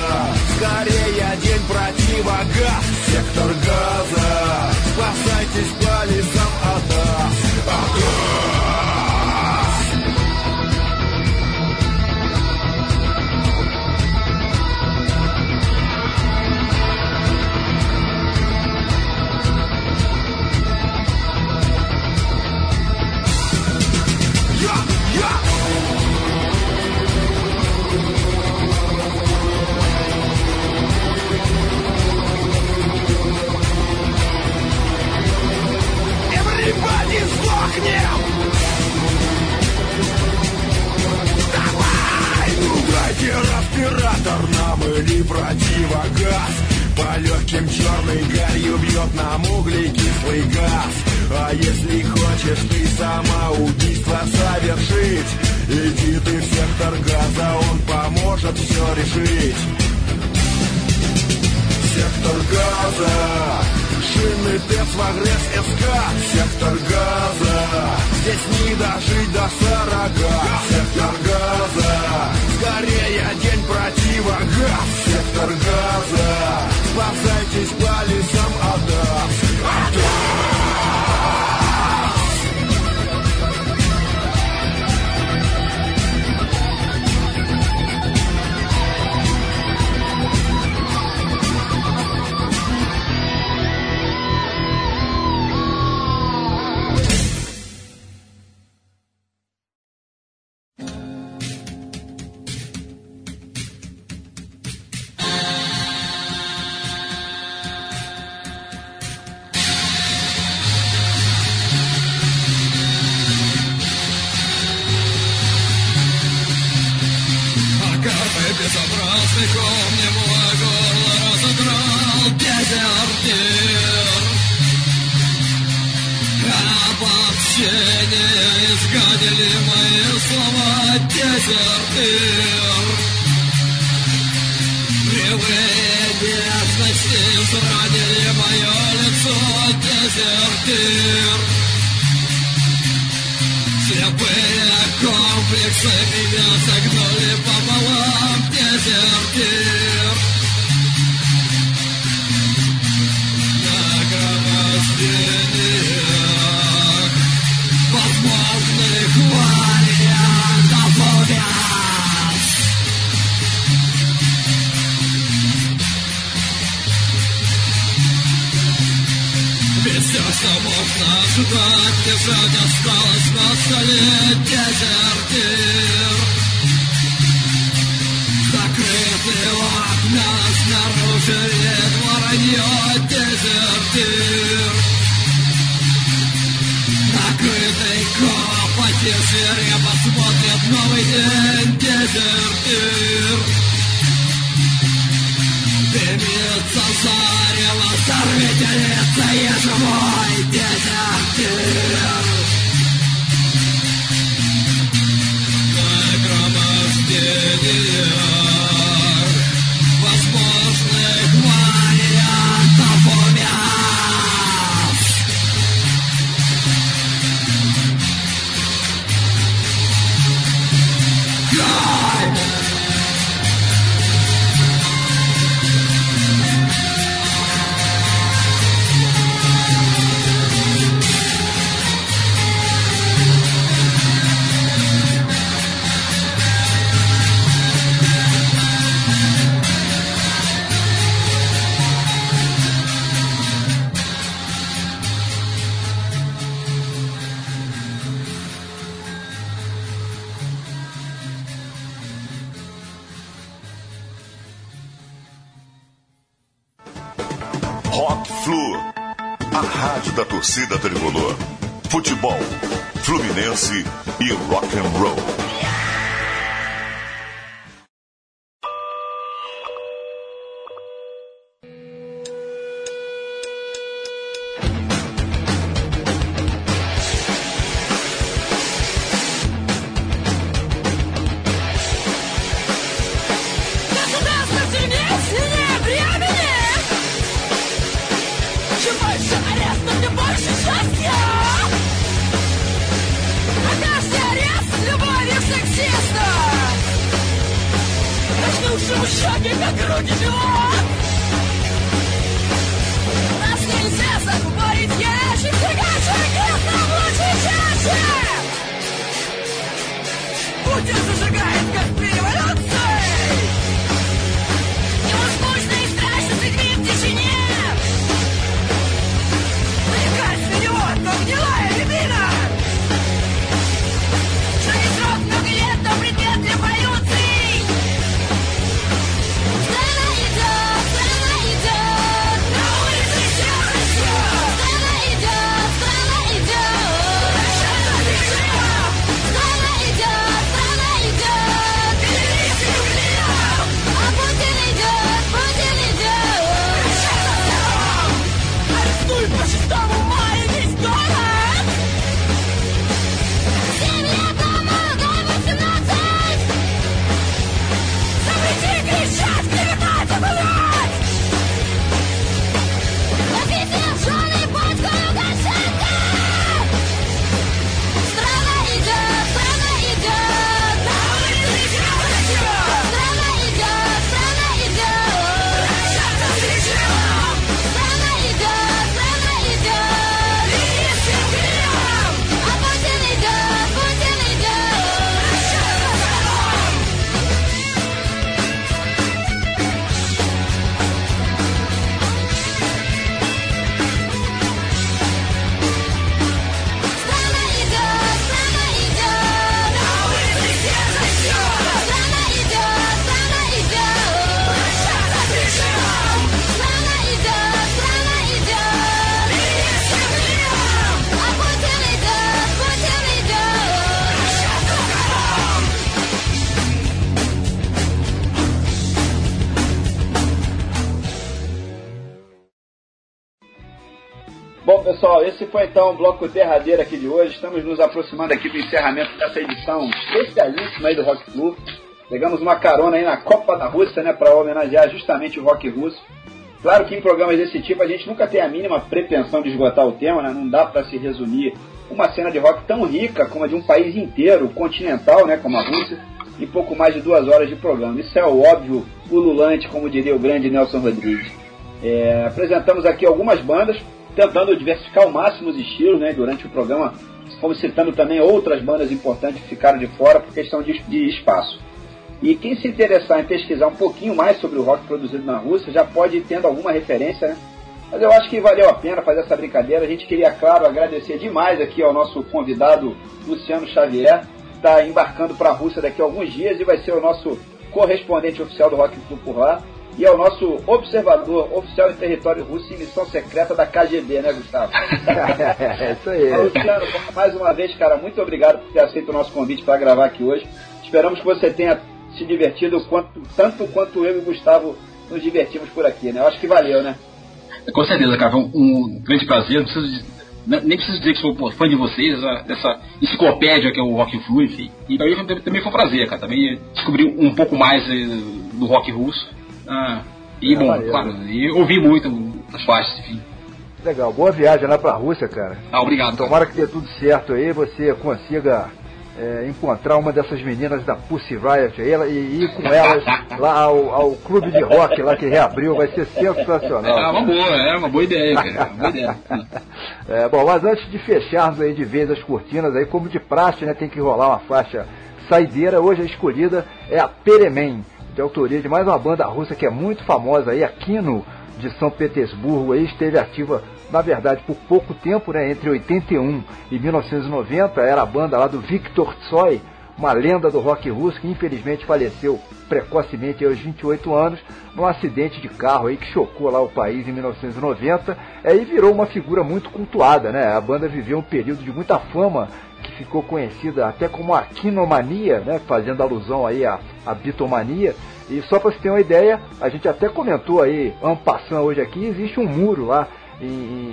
Скорее день противогаз. Сектор газа. Спасайтесь по лесам от нас От нас Дайте респиратор нам или противогаз? По легким черной гарью бьет нам углекислый газ. А если хочешь ты самоубийство совершить Иди ты в сектор газа, он поможет все решить Сектор газа. Шинный тест в агресс СК Сектор газа. Здесь не дожить до сорока. Сектор газа. Скорее день противогаз Сектор газа. Спасайтесь по лесам от нас Кривые нежности изранили мое лицо дезертир. Слепые комплексы меня согнули пополам дезертир. Ожидать, лежать осталось на столе дезертир. Закрытые окна, снаружи вид воронье дезертир. Накрытый копоти свирепо смотрит новый день дезертир. Дымится зарево, я живой дезертир. Нагромождениях foi então o bloco derradeiro aqui de hoje. Estamos nos aproximando aqui do encerramento dessa edição especialíssima aí do Rock Flu. Pegamos uma carona aí na Copa da Rússia, né, para homenagear justamente o rock russo. Claro que em programas desse tipo a gente nunca tem a mínima pretensão de esgotar o tema, né? Não dá para se resumir uma cena de rock tão rica como a de um país inteiro, continental, né, como a Rússia, em pouco mais de duas horas de programa. Isso é o óbvio, ululante, como diria o grande Nelson Rodrigues. É, apresentamos aqui algumas bandas, tentando diversificar ao máximo os estilos, né? Durante o programa, fomos citando também outras bandas importantes que ficaram de fora por questão de, de espaço. E quem se interessar em pesquisar um pouquinho mais sobre o rock produzido na Rússia já pode ir tendo alguma referência, né? Mas eu acho que valeu a pena fazer essa brincadeira. A gente queria, claro, agradecer demais aqui ao nosso convidado Luciano Xavier, que está embarcando para a Rússia daqui a alguns dias e vai ser o nosso correspondente oficial do Rock Flu por lá. E é o nosso observador oficial em território russo em missão secreta da KGB, né, Gustavo? é isso aí. Luciano, mais uma vez, cara, muito obrigado por ter aceito o nosso convite para gravar aqui hoje. Esperamos que você tenha se divertido quanto, tanto quanto eu e o Gustavo nos divertimos por aqui, né? Eu acho que valeu, né? Com certeza, cara, um, um grande prazer. Não preciso de- ne- nem preciso dizer que sou fã de vocês, essa- dessa enciclopédia que é o Rock Flu, enfim. E pra mim foi- também foi um prazer, cara. Também descobri um pouco mais eh, do rock russo. Ah, e, É, bom, valeu. claro, e ouvi muito as faixas, enfim. Legal, boa viagem lá pra Rússia, cara. Ah, obrigado. cara. Tomara que dê tudo certo aí, você consiga é, encontrar uma dessas meninas da Pussy Riot aí ela- e ir com elas lá ao, ao clube de rock lá que reabriu, vai ser sensacional. É uma boa, é uma boa ideia, cara. Uma boa ideia. É, bom, mas antes de fecharmos aí de vez as cortinas aí, como de praxe, né, tem que rolar uma faixa saideira. Hoje a escolhida é a De autoria de mais uma banda russa que é muito famosa aí, a Kino de São Petersburgo, aí esteve ativa, na verdade, por pouco tempo, né, entre 81 e 1990, era a banda lá do Victor Tsoi, uma lenda do rock russo que infelizmente faleceu precocemente aos 28 anos num acidente de carro aí que chocou lá o país em 1990 é, e virou uma figura muito cultuada, né? A banda viveu um período de muita fama ficou conhecida até como a quinomania, né? Fazendo alusão aí à, à bitomania. E só para você ter uma ideia, a gente até comentou aí, ampassando hoje aqui, existe um muro lá em,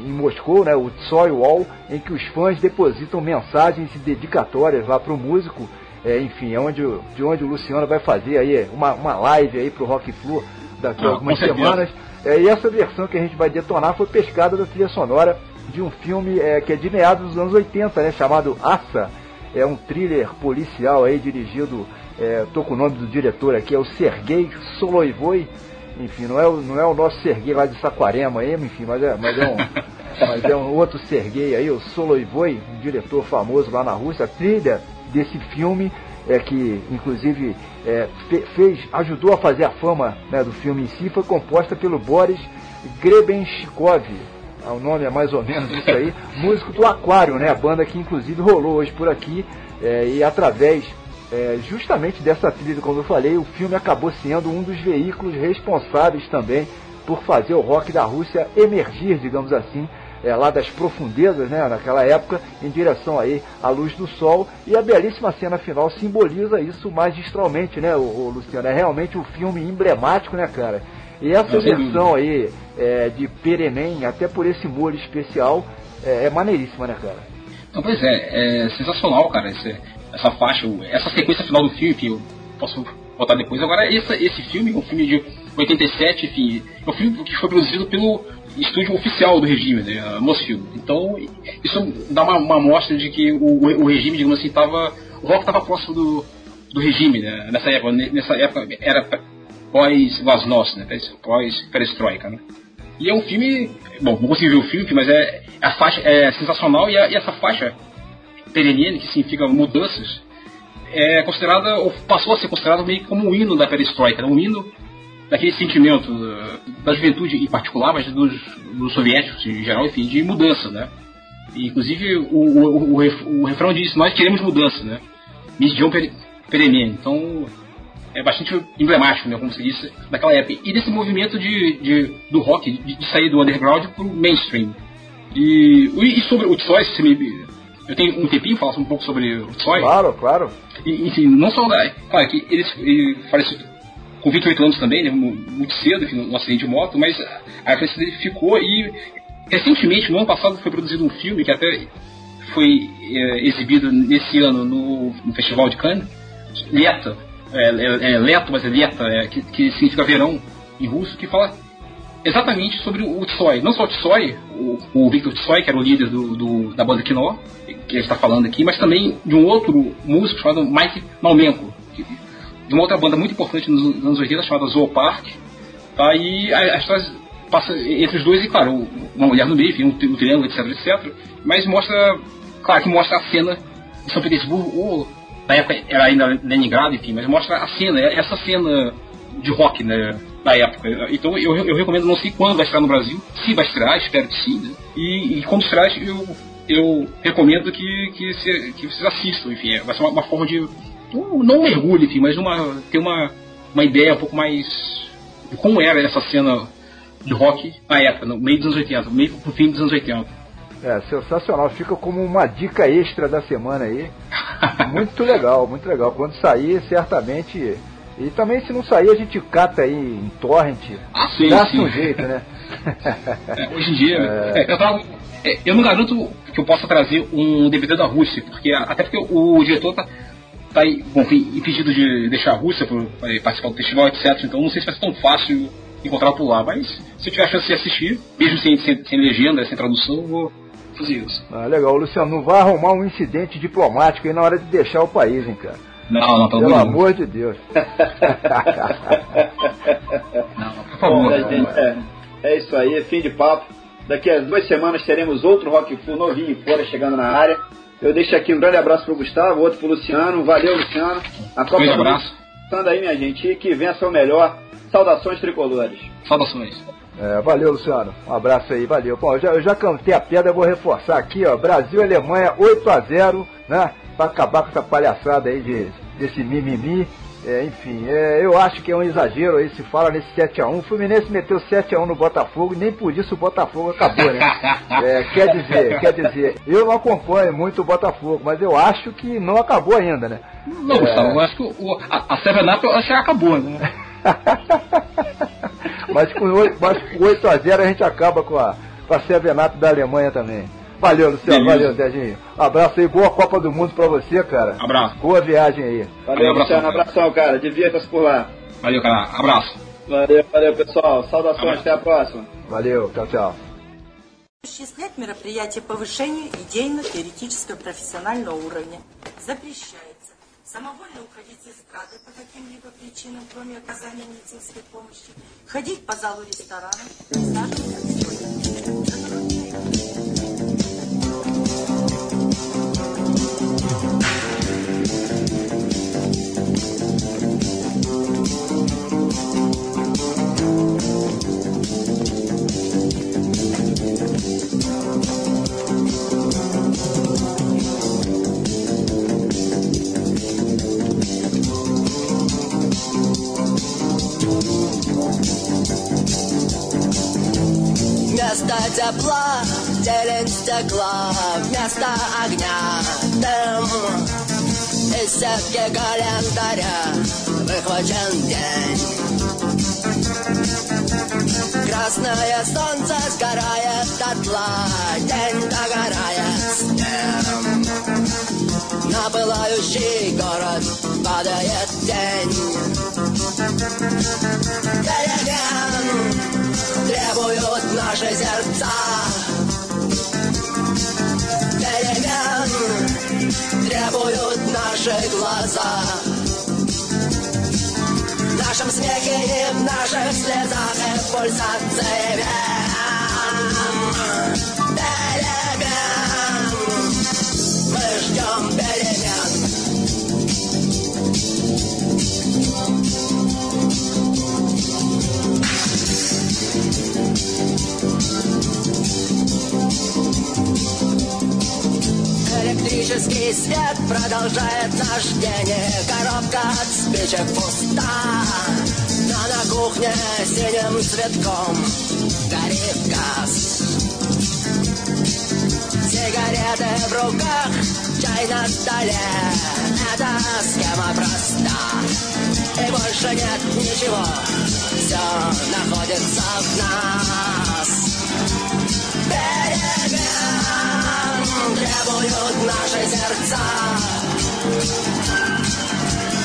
em, Moscou, né, o Tsoy Wall, em que os fãs depositam mensagens e dedicatórias lá para o músico. É, enfim, é onde, de onde o Luciano vai fazer aí uma, uma live aí para o Rock Flu daqui a algumas semanas. É, e essa versão que a gente vai detonar foi pescada da trilha sonora de um filme é, que é de meados dos anos 80, né, chamado Assa. É um thriller policial aí dirigido, é, tô com o nome do diretor aqui, é o Sergei Soloivoi enfim, não é, o, não é o nosso Serguei lá de Saquarema, enfim, mas é, mas é um. mas é um outro Serguei aí, o Soloivoi, um diretor famoso lá na Rússia. A trilha desse filme é que inclusive é, fez, ajudou a fazer a fama né, do filme em si, foi composta pelo Boris Grebenshikov. Ah, o nome é mais ou menos isso aí, músico do Aquário, né? A banda que inclusive rolou hoje por aqui é, e através é, justamente dessa trilha, como eu falei, o filme acabou sendo um dos veículos responsáveis também por fazer o rock da Rússia emergir, digamos assim, é, lá das profundezas, né, naquela época, em direção aí à luz do sol. E a belíssima cena final simboliza isso magistralmente, né, o, o Luciano? É realmente um filme emblemático, né, cara? E essa versão aí é, de Perenem, até por esse molho especial, é, é maneiríssima, né, cara? Não, pois é, é sensacional, cara. Esse, essa faixa, essa sequência final do filme, que eu posso botar depois. Agora, esse, esse filme um filme de 87, enfim, é um filme que foi produzido pelo estúdio oficial do regime, né, Mosfilm. Então, isso dá uma, uma amostra de que o, o regime, digamos assim, estava. O rock estava próximo do, do regime, né, nessa época. Nessa época era pós-Glasnost, né, pós-perestroika, né. E é um filme. Bom, não consegui ver o filme, mas é, a faixa é sensacional e, a, e essa faixa Perenniene, que significa mudanças, é considerada, ou passou a ser considerada meio como um hino da perestroika, né? um hino daquele sentimento da juventude em particular, mas dos, dos soviéticos em geral, enfim, de mudança, né? E, inclusive o, o, o, o, refrão diz, nós queremos mudança, né? Misdion Perenniene. Então é bastante emblemático, né, como se disse, daquela época. E desse movimento de, de do rock, de, de sair do underground para o mainstream. E, e sobre o Tsoy, se me eu tenho um tempinho falar um pouco sobre o Tsoi. Claro, claro. E, enfim, não só da. Claro que ele, ele faleceu com 28 anos também, né, muito cedo, enfim, num acidente de moto, mas a referência dele ficou e recentemente, no ano passado, foi produzido um filme que até foi é, exibido nesse ano no, no, Festival de Cannes, Leta, é, é, é Leto, mas é Leta, é, que, que significa verão em russo, que fala exatamente sobre o Tsoy. Não só o Tsoy, o, o Victor Tsoy, que era o líder do, do da banda Kinó, que a gente está falando aqui, mas também de um outro músico chamado Mike Malmenko, de uma outra banda muito importante nos anos 80 chamada Zoopark. Tá? E a, a história passa entre os dois e, claro, uma mulher no meio, um, um triângulo, etc, etc. Mas mostra, claro que mostra a cena de São Petersburgo, na época era ainda Leningrado, enfim, mas mostra a cena, essa cena de rock, né? Da época. Então eu, eu recomendo, não sei quando vai estrear no Brasil, se vai estrear, espero que sim, né? E, e quando estrear, eu, eu recomendo que, que, se, que vocês assistam, enfim, é, vai ser uma, uma forma de. Não um mergulho, enfim, mas uma, ter uma, uma ideia um pouco mais de como era essa cena de rock na época, no meio dos anos 80, meio pro fim dos anos 80. É, sensacional. Fica como uma dica extra da semana aí. Muito legal, muito legal. Quando sair, certamente e também se não sair, a gente cata aí em torrent. Ah, sim, Dá sim. um jeito, né? É, hoje em dia, é... eu, trago, é, eu não garanto que eu possa trazer um DVD da Rússia, porque até porque o diretor tá, tá bom, impedido de deixar a Rússia para participar do festival, etc. Então não sei se vai ser tão fácil encontrar por lá, mas se eu tiver a chance de assistir, mesmo sem, sem, sem legenda, sem tradução, eu vou isso. Ah, legal, Luciano, não vai arrumar um incidente diplomático aí na hora de deixar o país, hein, cara. Não, não, pelo, pelo amor de Deus. não, por favor. É, é, isso aí, é fim de papo. Daqui a duas semanas teremos outro Rock Full novinho fora chegando na área. Eu deixo aqui um grande abraço pro Gustavo, outro pro Luciano. Valeu, Luciano. A Copa um abraço. Estando aí, minha gente, e que vença o melhor. Saudações tricolores. Saudações. É, valeu, Luciano. Um abraço aí, valeu. Bom, eu já, eu já cantei a pedra, eu vou reforçar aqui, ó. Brasil e Alemanha 8 a 0 né? pra acabar com essa palhaçada aí de, desse mimimi. É, enfim, é, eu acho que é um exagero aí se fala nesse 7x1. O Fluminense meteu 7x1 no Botafogo e nem por isso o Botafogo acabou, né? É, quer dizer, quer dizer, eu não acompanho muito o Botafogo, mas eu acho que não acabou ainda, né? Não, Gustavo, eu acho que o, a, a Seven Up que acabou, né? mas, com 8, mas com 8x0 a gente acaba com a, com a Seven Up da Alemanha também. Valeu, Luciano. Beleza. Valeu, Zezinho. Abraço aí. Boa Copa do Mundo pra você, cara. Abraço. Boa viagem aí. Valeu, abração, Luciano. cara. Abração, cara. Divirta-se por lá. Valeu, cara. Abraço. Valeu, valeu, pessoal. Saudações. Abraço. Até a próxima. Valeu. Tchau, tchau. осуществлять мероприятия повышению идейно-теоретического профессионального уровня. Запрещается самовольно уходить с эстрады по каким-либо причинам, кроме оказания медицинской помощи, ходить по залу ресторана, присаживаться Вместо тепла зелень стекла, вместо огня дым. Из сетки календаря выхвачен день. Красное солнце сгорает дотла, день догорает. На пылающий город падает тень. Перемен требуют наши сердца. Перемен требуют наши глаза. Нашем смехе и в наших слезах и в пульсации вен. Электрический свет продолжает наш день Коробка от спичек пуста. Но на кухне синим цветком горит газ. Сигареты в руках, чай на столе. Эта схема проста. И больше нет ничего. Все находится в нас. Перемен требуют наши сердца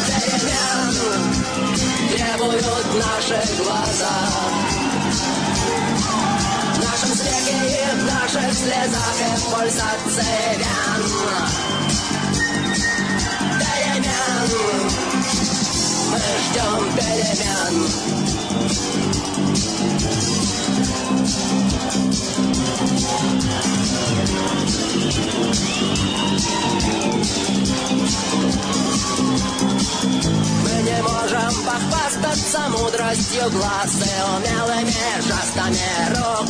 Перемен требуют наши глаза В нашем смехе и в наших слезах и в пульсации вен Перемен Мы ждем перемен Мы не можем похвастаться мудростью глаз и умелыми жестами рук.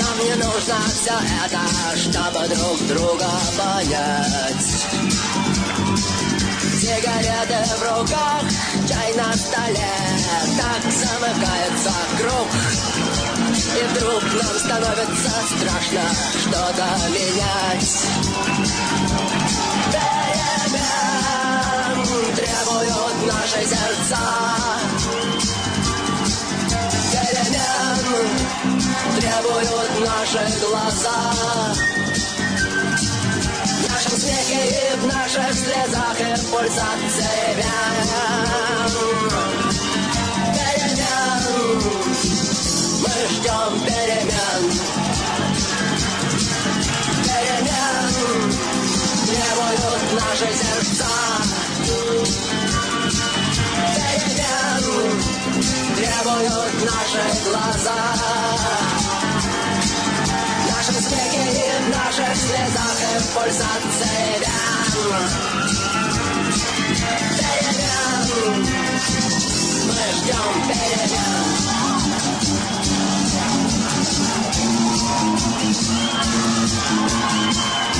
Нам не нужно все это, чтобы друг друга понять. Сигареты в руках, чай на столе, так замыкается круг. И вдруг нам становится страшно что-то менять. Перемен требуют наши сердца. Перемен требуют наши глаза. В нашем смехе и в наших слезах и в пульсации вен. Перемен мы ждем перемен. Перемен требуют наши сердца. Перемен требуют наши глаза. В нашем смехе и в наших слезах и в пульсации вен. Перемен мы ждем перемен. Thank you.